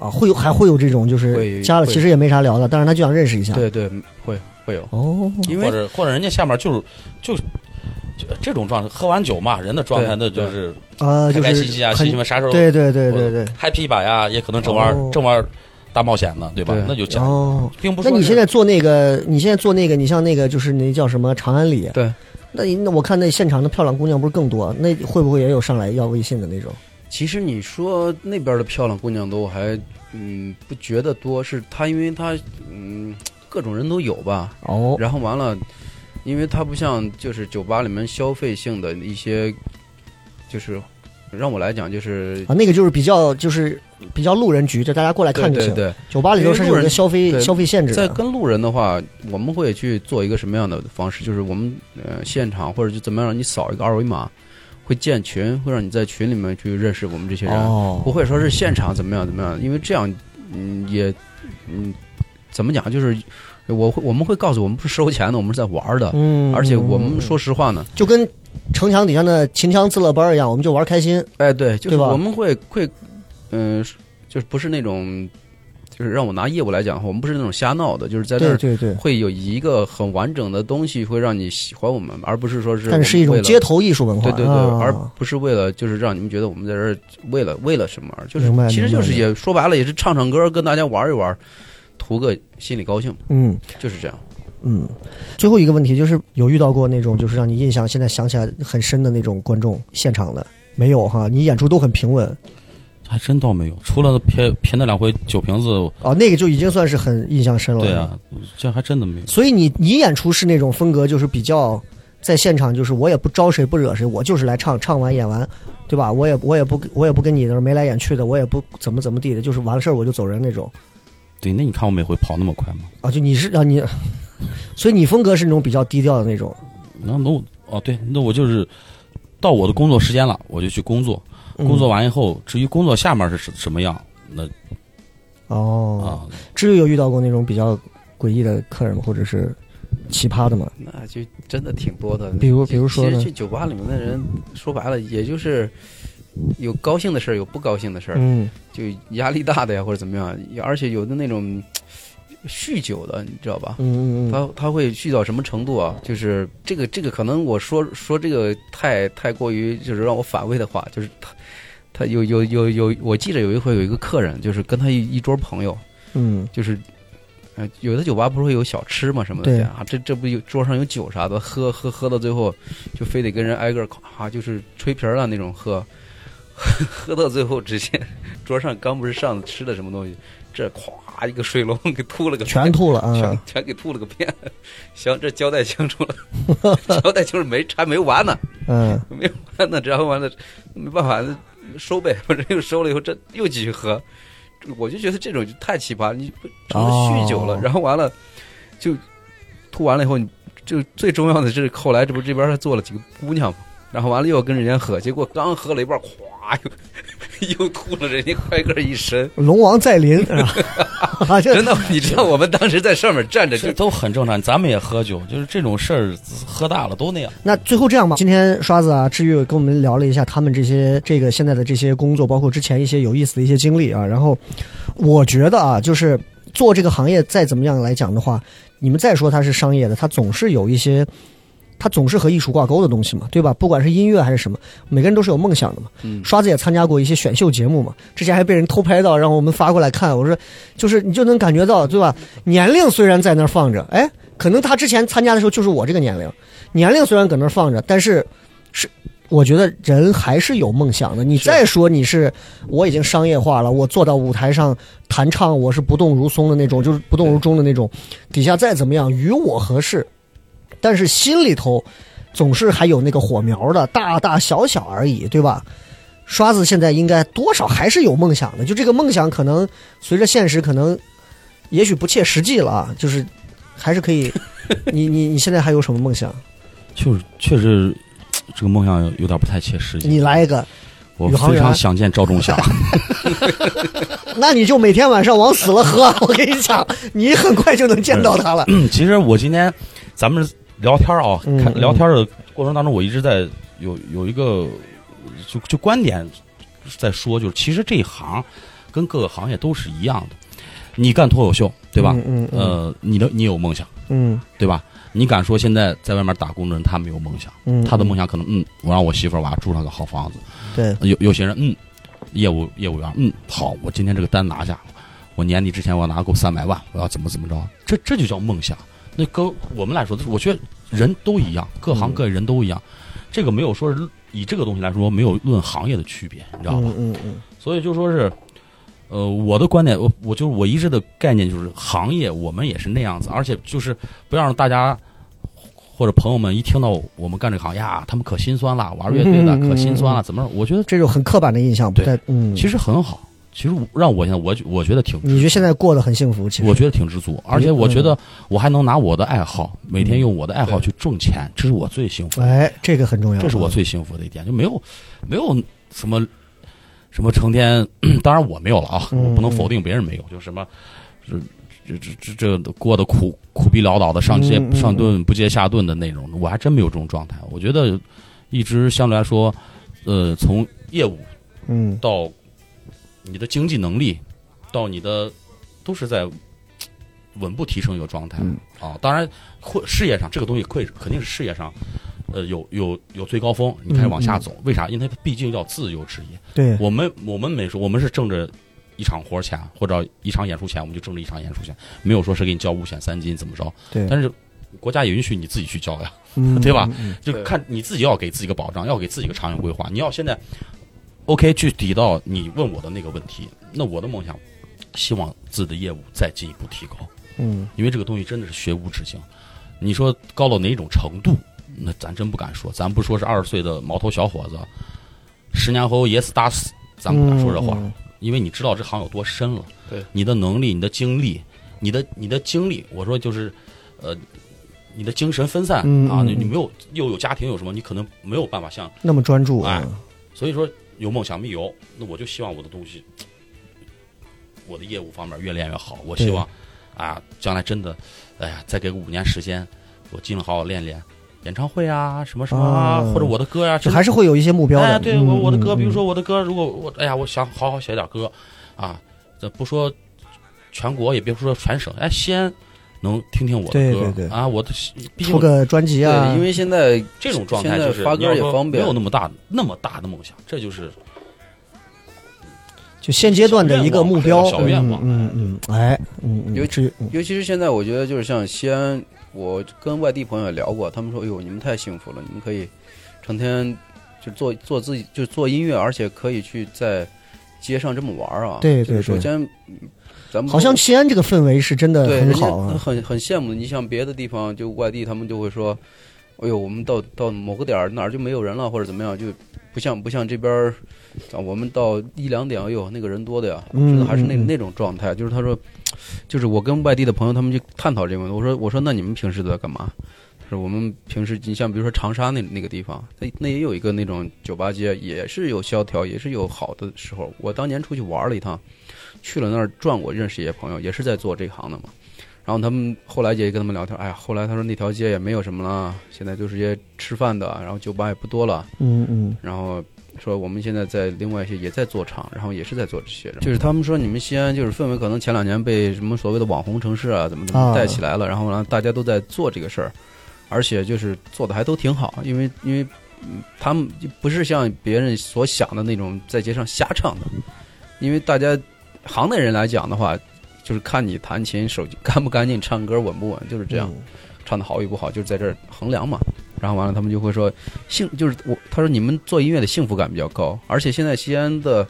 啊，会有还会有这种就是加了其实也没啥聊的，但是他就想认识一下。对对，会会有，哦，因为或者或者人家下面就是就就这种状态，喝完酒嘛，人的状态那就是啊，就开开心心啊，很心情啥时候对对对对对。happy 一把呀，也可能正玩、哦。正玩大冒险呢，对吧？对。那就讲，哦，并不是那你现在做那个，你现在做那个，你像那个就是那叫什么长安里，对，那那我看那现场的漂亮姑娘不是更多，那会不会也有上来要微信的那种？其实你说那边的漂亮姑娘多，我还嗯不觉得多，是她因为她嗯各种人都有吧，哦，然后完了，因为它不像就是酒吧里面消费性的一些，就是让我来讲就是啊，那个就是比较就是比较路人局，就大家过来看就行。对对对，酒吧里头是有人个消费消费限制。在跟路人的话，我们会去做一个什么样的方式？就是我们呃现场或者就怎么样，让你扫一个二维码，会建群，会让你在群里面去认识我们这些人，哦不会说是现场怎么样怎么样，因为这样嗯也嗯怎么讲就是。我会我们会告诉我们不是收钱的，我们是在玩的，嗯，而且我嗯们说实话呢，就跟城墙底下的秦腔自乐班一样，我们就玩开心。哎，对，就是我们会会，嗯、就是不是那种，就是让我拿业务来讲，我们不是那种瞎闹的，就是在那儿对对对，会有一个很完整的东西，会让你喜欢我们，而不是说是但是是一种街头艺术文化。对对对，啊而不是为了就是让你们觉得我们在这儿为了为了什么，就是其实就是也说白了也是唱唱歌，跟大家玩一玩，图个心里高兴，嗯就是这样。嗯。最后一个问题就是有遇到过那种就是让你印象现在想起来很深的那种观众现场的没有哈？你演出都很平稳还真倒没有，除了撇撇那两回酒瓶子，哦，那个就已经算是很印象深了。对啊，这还真的没有。所以你你演出是那种风格，就是比较在现场，就是我也不招谁不惹谁，我就是来唱，唱完演完，对吧？我也我也不我也不跟你那儿眉来眼去的，我也不怎么怎么地的，就是完事儿我就走人那种对，那你看我每回跑那么快吗？啊。就你是啊你，所以你风格是那种比较低调的那种。那那我哦对，那我就是到我的工作时间了，我就去工作。嗯工作完以后，至于工作下面是什什么样，那哦，啊，至于有遇到过那种比较诡异的客人吗？或者是奇葩的吗？那就真的挺多的。比如比如说其实去酒吧里面的人，说白了，也就是有高兴的事儿，有不高兴的事儿，嗯就压力大的呀，或者怎么样。而且有的那种酗酒的，你知道吧？嗯嗯嗯，他他会酗到什么程度啊？就是这个这个，可能我说说这个太太过于就是让我反胃的话，就是他他有有有有，我记得有一回有一个客人，就是跟他一一桌朋友，嗯就是，呃，有的酒吧不是会有小吃嘛什么对的啊，这这不有桌上有酒啥的，喝喝喝到最后，就非得跟人挨个儿啊，就是吹瓶儿了那种喝，喝到最后直接桌上刚不是上吃的什么东西，这咵一个水龙给吐了个全吐了 全啊！全给吐了个遍。行，这交代清楚了，交代清楚没还没完呢，嗯，没完呢，然后完了没办法收呗，反正又收了以后，这又继续喝。我就觉得这种就太奇葩，你不成了酗酒了，哦然后完了就吐完了以后，你就最重要的是后来这不这边还坐了几个姑娘嘛，然后完了又要跟人家喝，结果刚喝了一半，咵又又吐了人家快个一身。龙王在临是吧？啊，真的，你知道我们当时在上面站着就这都很正常，咱们也喝酒，就是这种事儿，喝大了都那样。那最后这样吧，今天刷子啊、治愈跟我们聊了一下他们这些这个现在的这些工作，包括之前一些有意思的一些经历啊。然后我觉得啊，就是做这个行业再怎么样来讲的话，你们再说它是商业的，它总是有一些。它总是和艺术挂钩的东西嘛，对吧？不管是音乐还是什么，每个人都是有梦想的嘛。嗯刷子也参加过一些选秀节目嘛，之前还被人偷拍到，让我们发过来看。我说，就是你就能感觉到，对吧？年龄虽然在那儿放着，哎，可能他之前参加的时候就是我这个年龄，年龄虽然搁那儿放着，但是是我觉得人还是有梦想的。你再说你是我已经商业化了，我坐到舞台上弹唱，我是不动如松的那种，就是不动如钟的那种，底下再怎么样与我何事？但是心里头总是还有那个火苗的，大大小小而已，对吧？刷子现在应该多少还是有梦想的，就这个梦想可能随着现实可能也许不切实际了啊，就是还是可以。你你你现在还有什么梦想？就是确实，这个梦想有点不太切实际。你来一个，我非常想见赵忠祥。那你就每天晚上往死了喝。我跟你讲，你很快就能见到他了。嗯其实我今天咱们聊天啊，嗯看聊天的过程当中，我一直在有有一个就就观点在说，就是其实这一行跟各个行业都是一样的。你干脱口秀，对吧？嗯嗯嗯呃，你的你有梦想，嗯对吧？你敢说现在在外面打工的人他没有梦想？嗯，他的梦想可能嗯，我让我媳妇儿娃住上个好房子。对，有有些人嗯，业务业务员嗯好，我今天这个单拿下，我年底之前我要拿够三百万，我要怎么怎么着，这这就叫梦想。那跟我们来说，我觉得人都一样，各行各业人都一样，这个没有说是以这个东西来说没有论行业的区别，你知道吧？嗯嗯嗯所以就说是，呃，我的观点，我我就是我一直的概念就是行业我们也是那样子，而且就是不要让大家或者朋友们一听到我们干这个行呀，他们可心酸了，玩乐队的可心酸了，怎么着？我觉得这种很刻板的印象不太嗯。其实很好，其实让我现在我我觉得挺，你觉得现在过得很幸福？其实我觉得挺知足，而且我觉得我还能拿我的爱好，每天用我的爱好去挣钱，这是我最幸福的。哎，这个很重要。这是我最幸福的一点，就没有没有什么什么成天，当然我没有了啊，嗯我不能否定别人没有，就什么这这这这这过得苦苦逼潦倒的上接嗯嗯嗯上顿不接下顿的那种，我还真没有这种状态。我觉得一直相对来说，呃，从业务嗯到你的经济能力，到你的都是在稳步提升一个状态、嗯啊。当然，会事业上这个东西会肯定是事业上，呃，有有有最高峰，你开始往下走。为啥？因为它毕竟叫自由职业。对，我们我们没说，我们是挣着一场活钱或者一场演出钱，我们就挣着一场演出钱，没有说是给你交五险三金怎么着。对，但是国家也允许你自己去交呀。嗯 对吧？嗯就看你自己要给自己一个保障，要给自己一个长远规划。你要现在 OK 具体到你问我的那个问题，那我的梦想，希望自己的业务再进一步提高，嗯因为这个东西真的是学无止境。你说高到哪种程度，那咱真不敢说。咱不说是二十岁的毛头小伙子，十年后也死打死，咱不敢说这话，嗯因为你知道这行有多深了。对，你的能力、你的精力、你的你的精力，我说就是，呃。你的精神分散、啊，你你没有又有家庭有什么，你可能没有办法像，那么专注哎啊，所以说有梦想必有，那我就希望我的东西，我的业务方面越练越好。我希望啊，将来真的，哎呀，再给个五年时间，我尽量好好练练演唱会啊，什么什么啊，啊或者我的歌呀、就还是会有一些目标的。哎，对嗯我我的歌，嗯比如说我的歌，如果我哎呀，我想好好写点歌啊，这不说全国，也别说全省，哎，西安能听听我的歌对对对啊，我的出个专辑啊，因为现在这种状态就是发歌也方便没有那么大那么大的梦想，这就是就现阶段的一个目标，小愿望嗯嗯嗯，哎，嗯嗯，尤至于嗯尤其是现在，我觉得就是像西安，我跟外地朋友也聊过，他们说：“哎呦，你们太幸福了，你们可以成天就做做自己，就做音乐，而且可以去在街上这么玩啊。对对对首先，嗯咱们好像西安这个氛围是真的很好啊。很很羡慕。你像别的地方，就外地，他们就会说：“哎呦，我们到到某个点儿哪儿就没有人了，或者怎么样，就不像不像这边儿啊，我们到一两点，哎呦，那个人多的呀，嗯真的还是那那种状态。就是他说，就是我跟外地的朋友他们去探讨这个问题，我说我说那你们平时都在干嘛？是我们平时，你像比如说长沙那那个地方，那那也有一个那种酒吧街，也是有萧条，也是有好的时候。我当年出去玩了一趟，去了那儿转过，认识一些朋友，也是在做这行的嘛。然后他们后来也跟他们聊天，哎呀，后来他说那条街也没有什么了，现在都是些吃饭的，然后酒吧也不多了。嗯嗯然后说我们现在在另外一些也在做厂，然后也是在做这些。就是他们说你们西安就是氛围可能前两年被什么所谓的网红城市啊怎么怎么啊带起来了，然后呢大家都在做这个事儿，而且就是做的还都挺好，因为因为嗯他们不是像别人所想的那种在街上瞎唱的，因为大家行内人来讲的话，就是看你弹琴手 干不干净，唱歌稳不稳，就是这样。嗯唱的好与不好，就是在这儿衡量嘛。然后完了，他们就会说幸，就是我他说你们做音乐的幸福感比较高，而且现在西安的，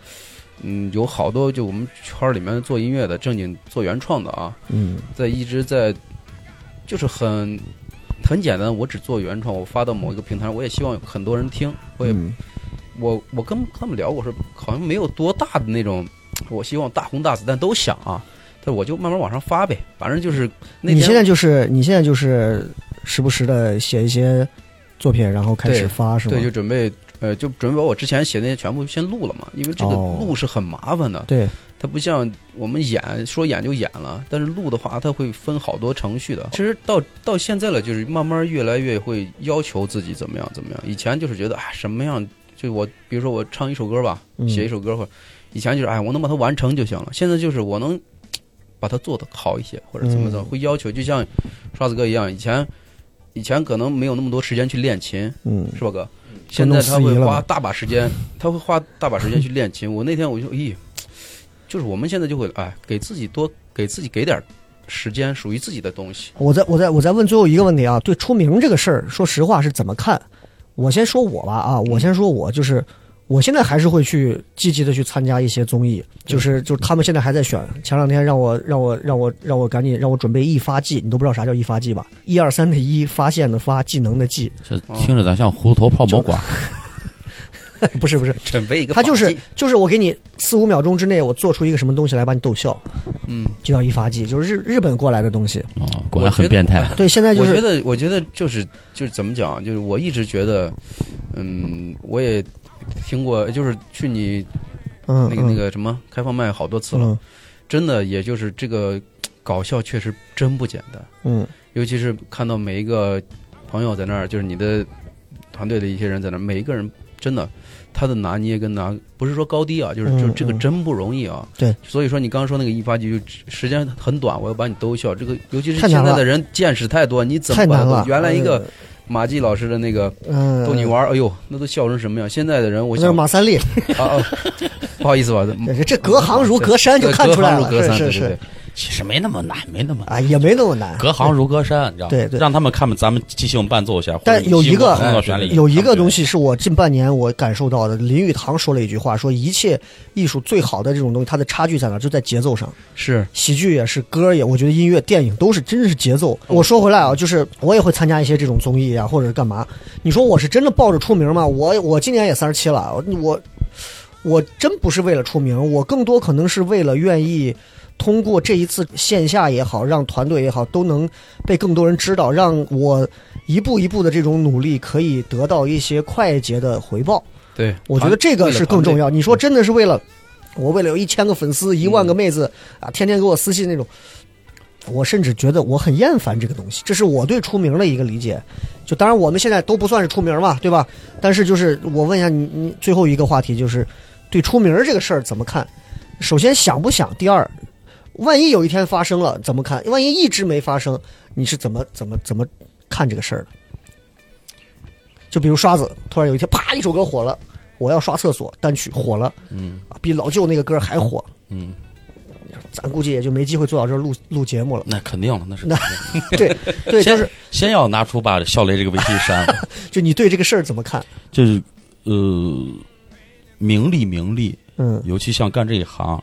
嗯，有好多就我们圈里面做音乐的，正经做原创的啊，嗯在一直在，就是很很简单，我只做原创，我发到某一个平台上，我也希望有很多人听，我也、嗯我我跟他们聊，我说好像没有多大的那种，我希望大红大紫，但都想啊。但我就慢慢往上发呗，反正就是那你现在就是你现在就是时不时的写一些作品，然后开始发是吗？对，就准备呃，就准备把我之前写那些全部先录了嘛，因为这个哦录是很麻烦的，对它不像我们演说演就演了，但是录的话它会分好多程序的。其实到到现在了，就是慢慢越来越会要求自己怎么样怎么样。以前就是觉得哎什么样，就我比如说我唱一首歌吧，嗯写一首歌或者以前就是哎我能把它完成就行了，现在就是我能把它做得好一些或者怎么怎么，嗯会要求就像刷子哥一样，以前以前可能没有那么多时间去练琴，嗯是吧哥？现在他会花大把时间，他会花大把时间去练琴。我那天我就咦，就是我们现在就会哎，给自己多给自己给点时间，属于自己的东西。我再我再我再问最后一个问题啊，对出名这个事儿，说实话是怎么看？我先说我吧啊，我先说我就是。我现在还是会去积极的去参加一些综艺，就是就是他们现在还在选。前两天让我让我让我让我赶紧让我准备一发技，你都不知道啥叫一发技吧？一二三的一，发现的发，技能的技，这听着咋像糊头泡馍馆？不是不是，准备一个他就是就是我给你四五秒钟之内，我做出一个什么东西来把你逗笑，嗯，就叫一发技，就是日日本过来的东西。哦，果然很变态。对，现在就是我觉得我觉得就是就是怎么讲，啊就是我一直觉得，嗯，我也听过，就是去你嗯那个那个什么开放麦好多次了，嗯。真的也就是这个搞笑确实真不简单。嗯。尤其是看到每一个朋友在那儿，就是你的团队的一些人在那儿，每一个人真的他的拿捏跟拿不是说高低啊，就是嗯就这个嗯真不容易啊。对，所以说你刚刚说那个一发技，就时间很短，我要把你逗笑。这个尤其是现在的人见识太多，你怎么把它太难了。原来一个马季老师的那个嗯，逗你玩，哎呦，那都笑成什么样？现在的人，我想马三立，啊啊，不好意思吧，这 这隔行如隔山就看出来了，是是是对对对，其实没那么难，没那么难。啊，也没那么难。隔行如隔山，你知道吗？对对让他们看咱们即兴伴奏一下。但有一个有一个东西是我近半年我感受到的，林语堂说了一句话，说一切艺术最好的这种东西，它的差距在哪？就在节奏上。是喜剧也是，歌也，我觉得音乐、电影都是真的是节奏。我说回来啊，就是我也会参加一些这种综艺啊，或者是干嘛。你说我是真的抱着出名吗？我我今年也三十七了，我我真不是为了出名，我更多可能是为了愿意通过这一次线下也好，让团队也好，都能被更多人知道，让我一步一步的这种努力可以得到一些快捷的回报。对，我觉得这个是更重要。你说真的是为了我为了有一千个粉丝、一万个妹子啊，天天给我私信那种，我甚至觉得我很厌烦这个东西。这是我对出名的一个理解。就当然我们现在都不算是出名嘛，对吧？但是就是我问一下你，你最后一个话题就是对出名这个事儿怎么看？首先想不想？第二，万一有一天发生了怎么看？万一一直没发生，你是怎么怎么怎么看这个事儿的？就比如刷子，突然有一天啪一首歌火了，我要刷厕所单曲火了，嗯啊比老舅那个歌还火，嗯，咱估计也就没机会坐到这儿录录节目了。那肯定了，那是那对 对，就先是先要拿出把笑雷这个微信删了，就你对这个事儿怎么看？就是呃，名利名利，嗯尤其像干这一行，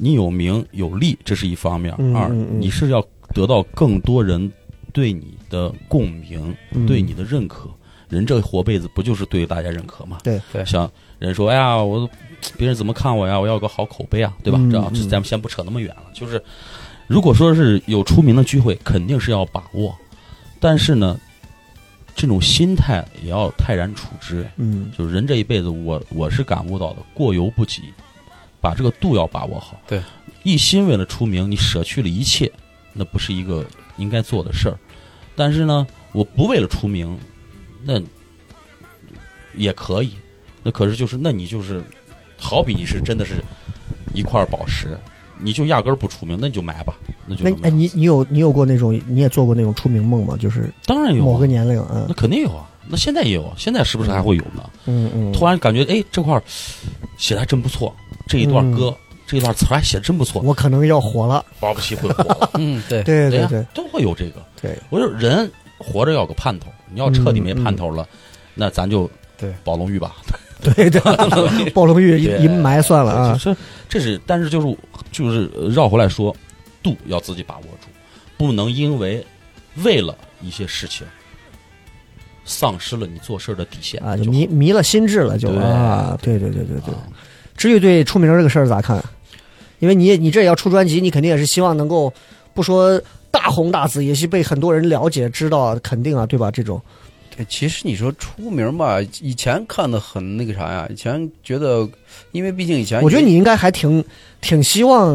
你有名有利，这是一方面；二，你是要得到更多人对你的共鸣，嗯对你的认可。人这活辈子不就是对大家认可吗？对对像人说，哎呀，我别人怎么看我呀？我要有个好口碑啊，对吧？嗯这样，咱们先不扯那么远了。就是，如果说是有出名的机会，肯定是要把握，但是呢，这种心态也要泰然处之。嗯就是人这一辈子我，我是感悟到的，过犹不及，把这个度要把握好。对，一心为了出名，你舍去了一切，那不是一个应该做的事儿。但是呢，我不为了出名，那也可以。那可是就是，那你就是，好比你是真的是一块宝石，你就压根儿不出名，那你就买吧，那就那哎，你你有你有过那种，你也做过那种出名梦吗？就是当然有啊某个年龄，嗯那肯定有啊。那现在也有，现在是不是还会有呢？嗯嗯，突然感觉哎，这块儿写的还真不错，这一段歌、这一段词还写的真不错，我可能要火了。保不齐会火了。嗯，对，呀对对对都会有这个。对，我说人活着要有个盼头，你要彻底没盼头了，那咱就对保龙玉吧。对对，暴 龙玉对一一埋算了啊。这这是，但是就是就是呃绕回来说，度要自己把握住，不能因为为了一些事情。丧失了你做事的底线啊，就就迷迷了心智了，就对啊，对对对对对。啊至于对出名这个事儿咋看？因为你你这也要出专辑，你肯定也是希望能够不说大红大紫，也是被很多人了解、知道，肯定啊，对吧？这种对，其实你说出名吧，以前看的很那个啥呀，以前觉得，因为毕竟以前我觉得你应该还挺挺希望，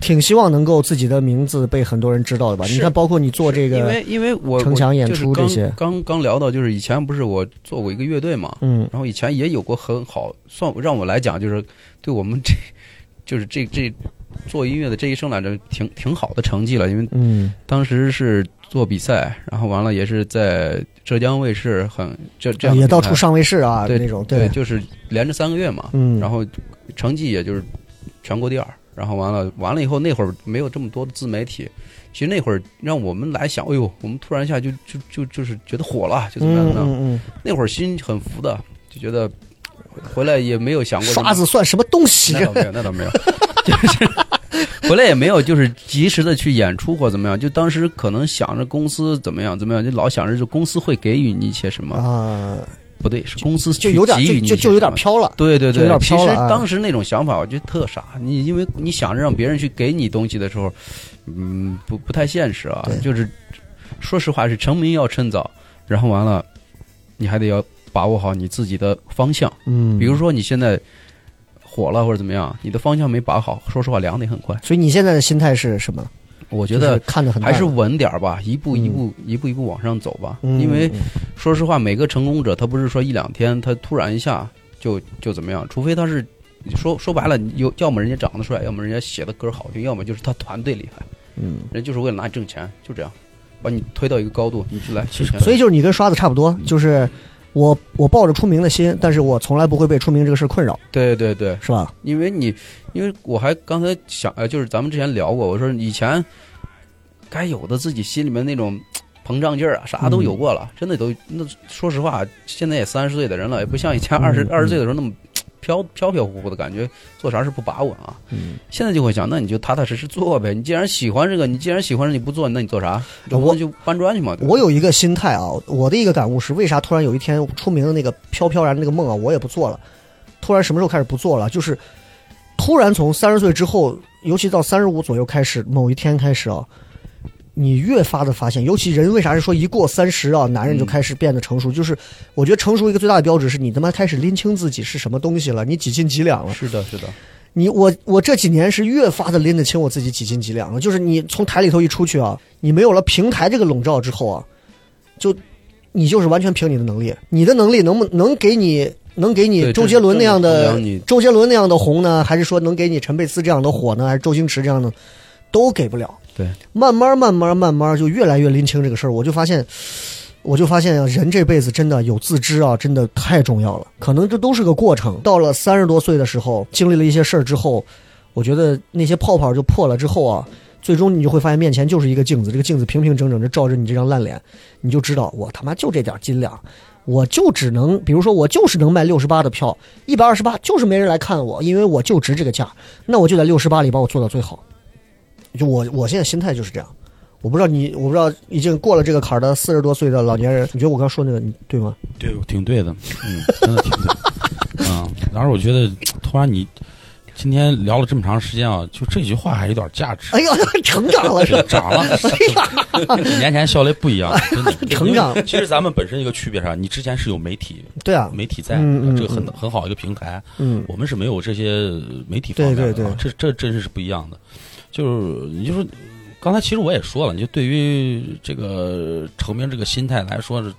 挺希望能够自己的名字被很多人知道的吧？你看，包括你做这个，因为因为我城墙演我就是刚出这些刚刚聊到，就是以前不是我做过一个乐队嘛，嗯然后以前也有过很好，算让我来讲，就是对我们这，就是这这做音乐的这一生来着，挺挺好的成绩了。因为嗯当时是做比赛，然后完了也是在浙江卫视很这这样的也到处上卫视啊对那种，对，就是连着三个月嘛，嗯，然后成绩也就是全国第二。然后完了，完了以后那会儿没有这么多的自媒体，其实那会儿让我们来想，哎呦，我们突然一下就就就就是觉得火了，就怎么样嗯怎么样。嗯那会儿心很浮的，就觉得回来也没有想嗯，过刷子算什么东西那？倒没有，那倒没有，就是回来也没有就是及时的去演出或怎么样，就当时可能想着公司怎么样怎么样，就老想着就公司会给予你一些什么，啊，不对，是公司去就有点就就就有点飘了。对对对有点，其实飘了啊当时那种想法，我觉得特傻。你因为你想着让别人去给你东西的时候，嗯，不不太现实啊。就是 说实话，是成名要趁早，然后完了，你还得要把握好你自己的方向。嗯，比如说你现在火了或者怎么样，你的方向没把好，说实话凉的也很快。所以你现在的心态是什么？我觉得看着很还是稳点儿吧，一步嗯一步、一步一步往上走吧。嗯。因为嗯说实话，每个成功者他不是说一两天他突然一下就就怎么样，除非他是说说白了，有要么人家长得帅，要么人家写的歌好听，要么就是他团队厉害，嗯，人就是为了拿你挣钱，就这样，把你推到一个高度，你去来挣钱。所以就是你跟刷子差不多，就是我我抱着出名的心，但是我从来不会被出名这个事儿困扰，对对对，是吧？因为你，因为我还刚才想，呃，就是咱们之前聊过，我说以前该有的自己心里面那种膨胀劲儿啊，啥都有过了，真的都那说实话，现在也三十岁的人了，也不像以前嗯二十嗯二十岁的时候那么飘飘飘忽忽的感觉，做啥事不把稳啊。嗯，现在就会想，那你就踏踏实实做呗。你既然喜欢这个，你既然喜欢这，你不做，那你做啥？我我就搬砖去嘛。我有一个心态啊，我的一个感悟是，为啥突然有一天出名的那个飘飘然那个梦啊，我也不做了，突然什么时候开始不做了？就是突然从三十岁之后，尤其到三十五左右开始，某一天开始啊，你越发的发现，尤其人为啥是说一过三十啊，男人就开始变得成熟？就是我觉得成熟一个最大的标志是你他妈开始拎清自己是什么东西了，你几斤几两了。是的，是的，你我我这几年是越发的拎得清我自己几斤几两了。就是你从台里头一出去啊，你没有了平台这个笼罩之后啊，就你就是完全凭你的能力，你的能力能不能给你能给你周杰伦那样的周杰伦那样的红呢，还是说能给你陈佩斯这样的火呢，还是周星驰这样的，都给不了。对，慢慢慢慢慢慢就越来越拎清这个事儿，我就发现。我就发现啊，人这辈子真的有自知啊，真的太重要了。可能这都是个过程。到了三十多岁的时候，经历了一些事儿之后，我觉得那些泡泡就破了之后啊，最终你就会发现面前就是一个镜子，这个镜子平平整整的照着你这张烂脸，你就知道我他妈就这点斤两，我就只能，比如说我就是能卖六十八的票，一百二十八就是没人来看我，因为我就值这个价，那我就在六十八里把我做到最好。就我我现在心态就是这样。我不知道你，我不知道已经过了这个坎儿的四十多岁的老年人，你觉得我刚说那个你对吗？对，挺对的，嗯，真的挺对。啊，然后我觉得突然你今天聊了这么长时间啊，就这句话还有点价值。哎呀，成长了是吧？长了，几年前笑雷不一样，真的成长。其实咱们本身一个区别是啥？你之前是有媒体，对啊，媒体在，嗯嗯这个很嗯很好一个平台。嗯我们是没有这些媒体方面的啊，对对对这这真是不一样的。就是你就说，刚才其实我也说了，你就对于这个成名这个心态来说，是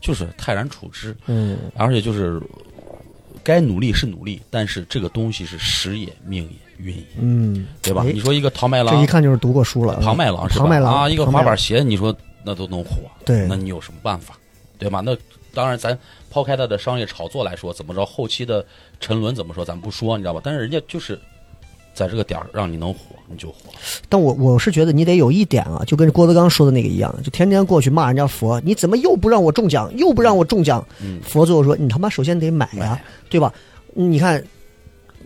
就是泰然处之，嗯，而且就是该努力是努力，但是这个东西是时也命也运也，嗯，对吧？哎你说一个唐麦郎这一，看就是读过书了。唐麦郎是吧？庞麦郎啊，一个滑板鞋，你说那都能火，对那你有什么办法，对吧？那当然，咱抛开他的商业炒作来说，怎么着后期的沉沦怎么说，咱不说，你知道吧？但是人家就是在这个点儿让你能火，你就火。但我我是觉得你得有一点啊，就跟郭德纲说的那个一样，就天天过去骂人家佛，你怎么又不让我中奖，又不让我中奖？嗯佛最后说，你他妈首先得买呀、买对吧？你看，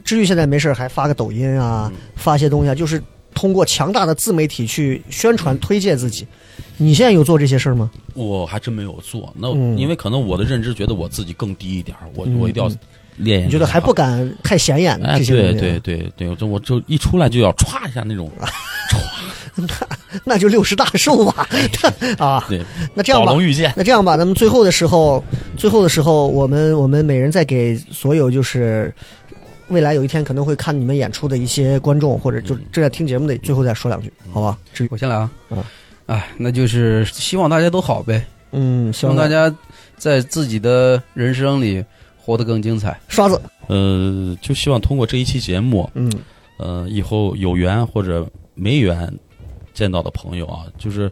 至于现在没事儿还发个抖音啊，嗯发些东西啊，就是通过强大的自媒体去宣传推介自己。你现在有做这些事儿吗？我还真没有做，那、嗯因为可能我的认知觉得我自己更低一点，我、嗯我一定要你觉得还不？敢太显眼哎，这些东西？对对对对，我就我就一出来就要歘一下那种，那就六十大寿吧。啊，对，那这样吧宝龙，遇见，那这样吧，咱们最后的时候，最后的时候，我们我们每人再给所有就是未来有一天可能会看你们演出的一些观众，或者就正在听节目的，最后再说两句，好吧？至于我先来啊嗯，哎，那就是希望大家都好呗，嗯，希希望大家在自己的人生里活得更精彩。刷子，呃，就希望通过这一期节目，嗯呃，以后有缘或者没缘见到的朋友啊，就是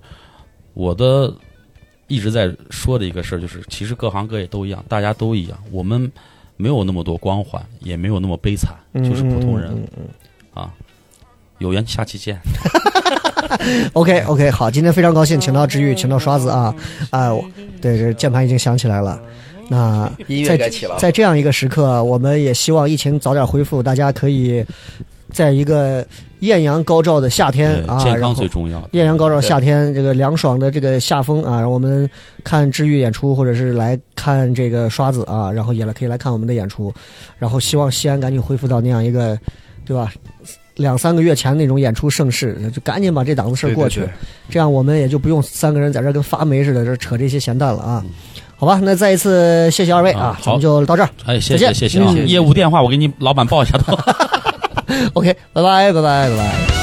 我的一直在说的一个事儿，就是其实各行各业都一样，大家都一样，我们没有那么多光环，也没有那么悲惨，嗯就是普通人嗯嗯嗯啊。有缘下期见。OK OK，好，今天非常高兴，请到治愈，请到刷子啊，啊，我对，这键盘已经响起来了。那 音在乐该起了，在这样一个时刻，我们也希望疫情早点恢复，大家可以在一个艳阳高照的夏天啊，健康然后最重要。艳阳高照夏天，这个凉爽的这个夏风啊，让我们看治愈演出，或者是来看这个刷子啊，然后也来可以来看我们的演出，然后希望西安赶紧恢复到那样一个，对吧？两三个月前那种演出盛世，就赶紧把这档子事儿过去，对对对这样我们也就不用三个人在这儿跟发霉似的，这扯这些闲蛋了啊。好吧，那再一次谢谢二位啊，咱们就到这儿。哎，谢再见谢谢谢业务电话我给你老板报一下都。OK，拜拜拜拜拜拜。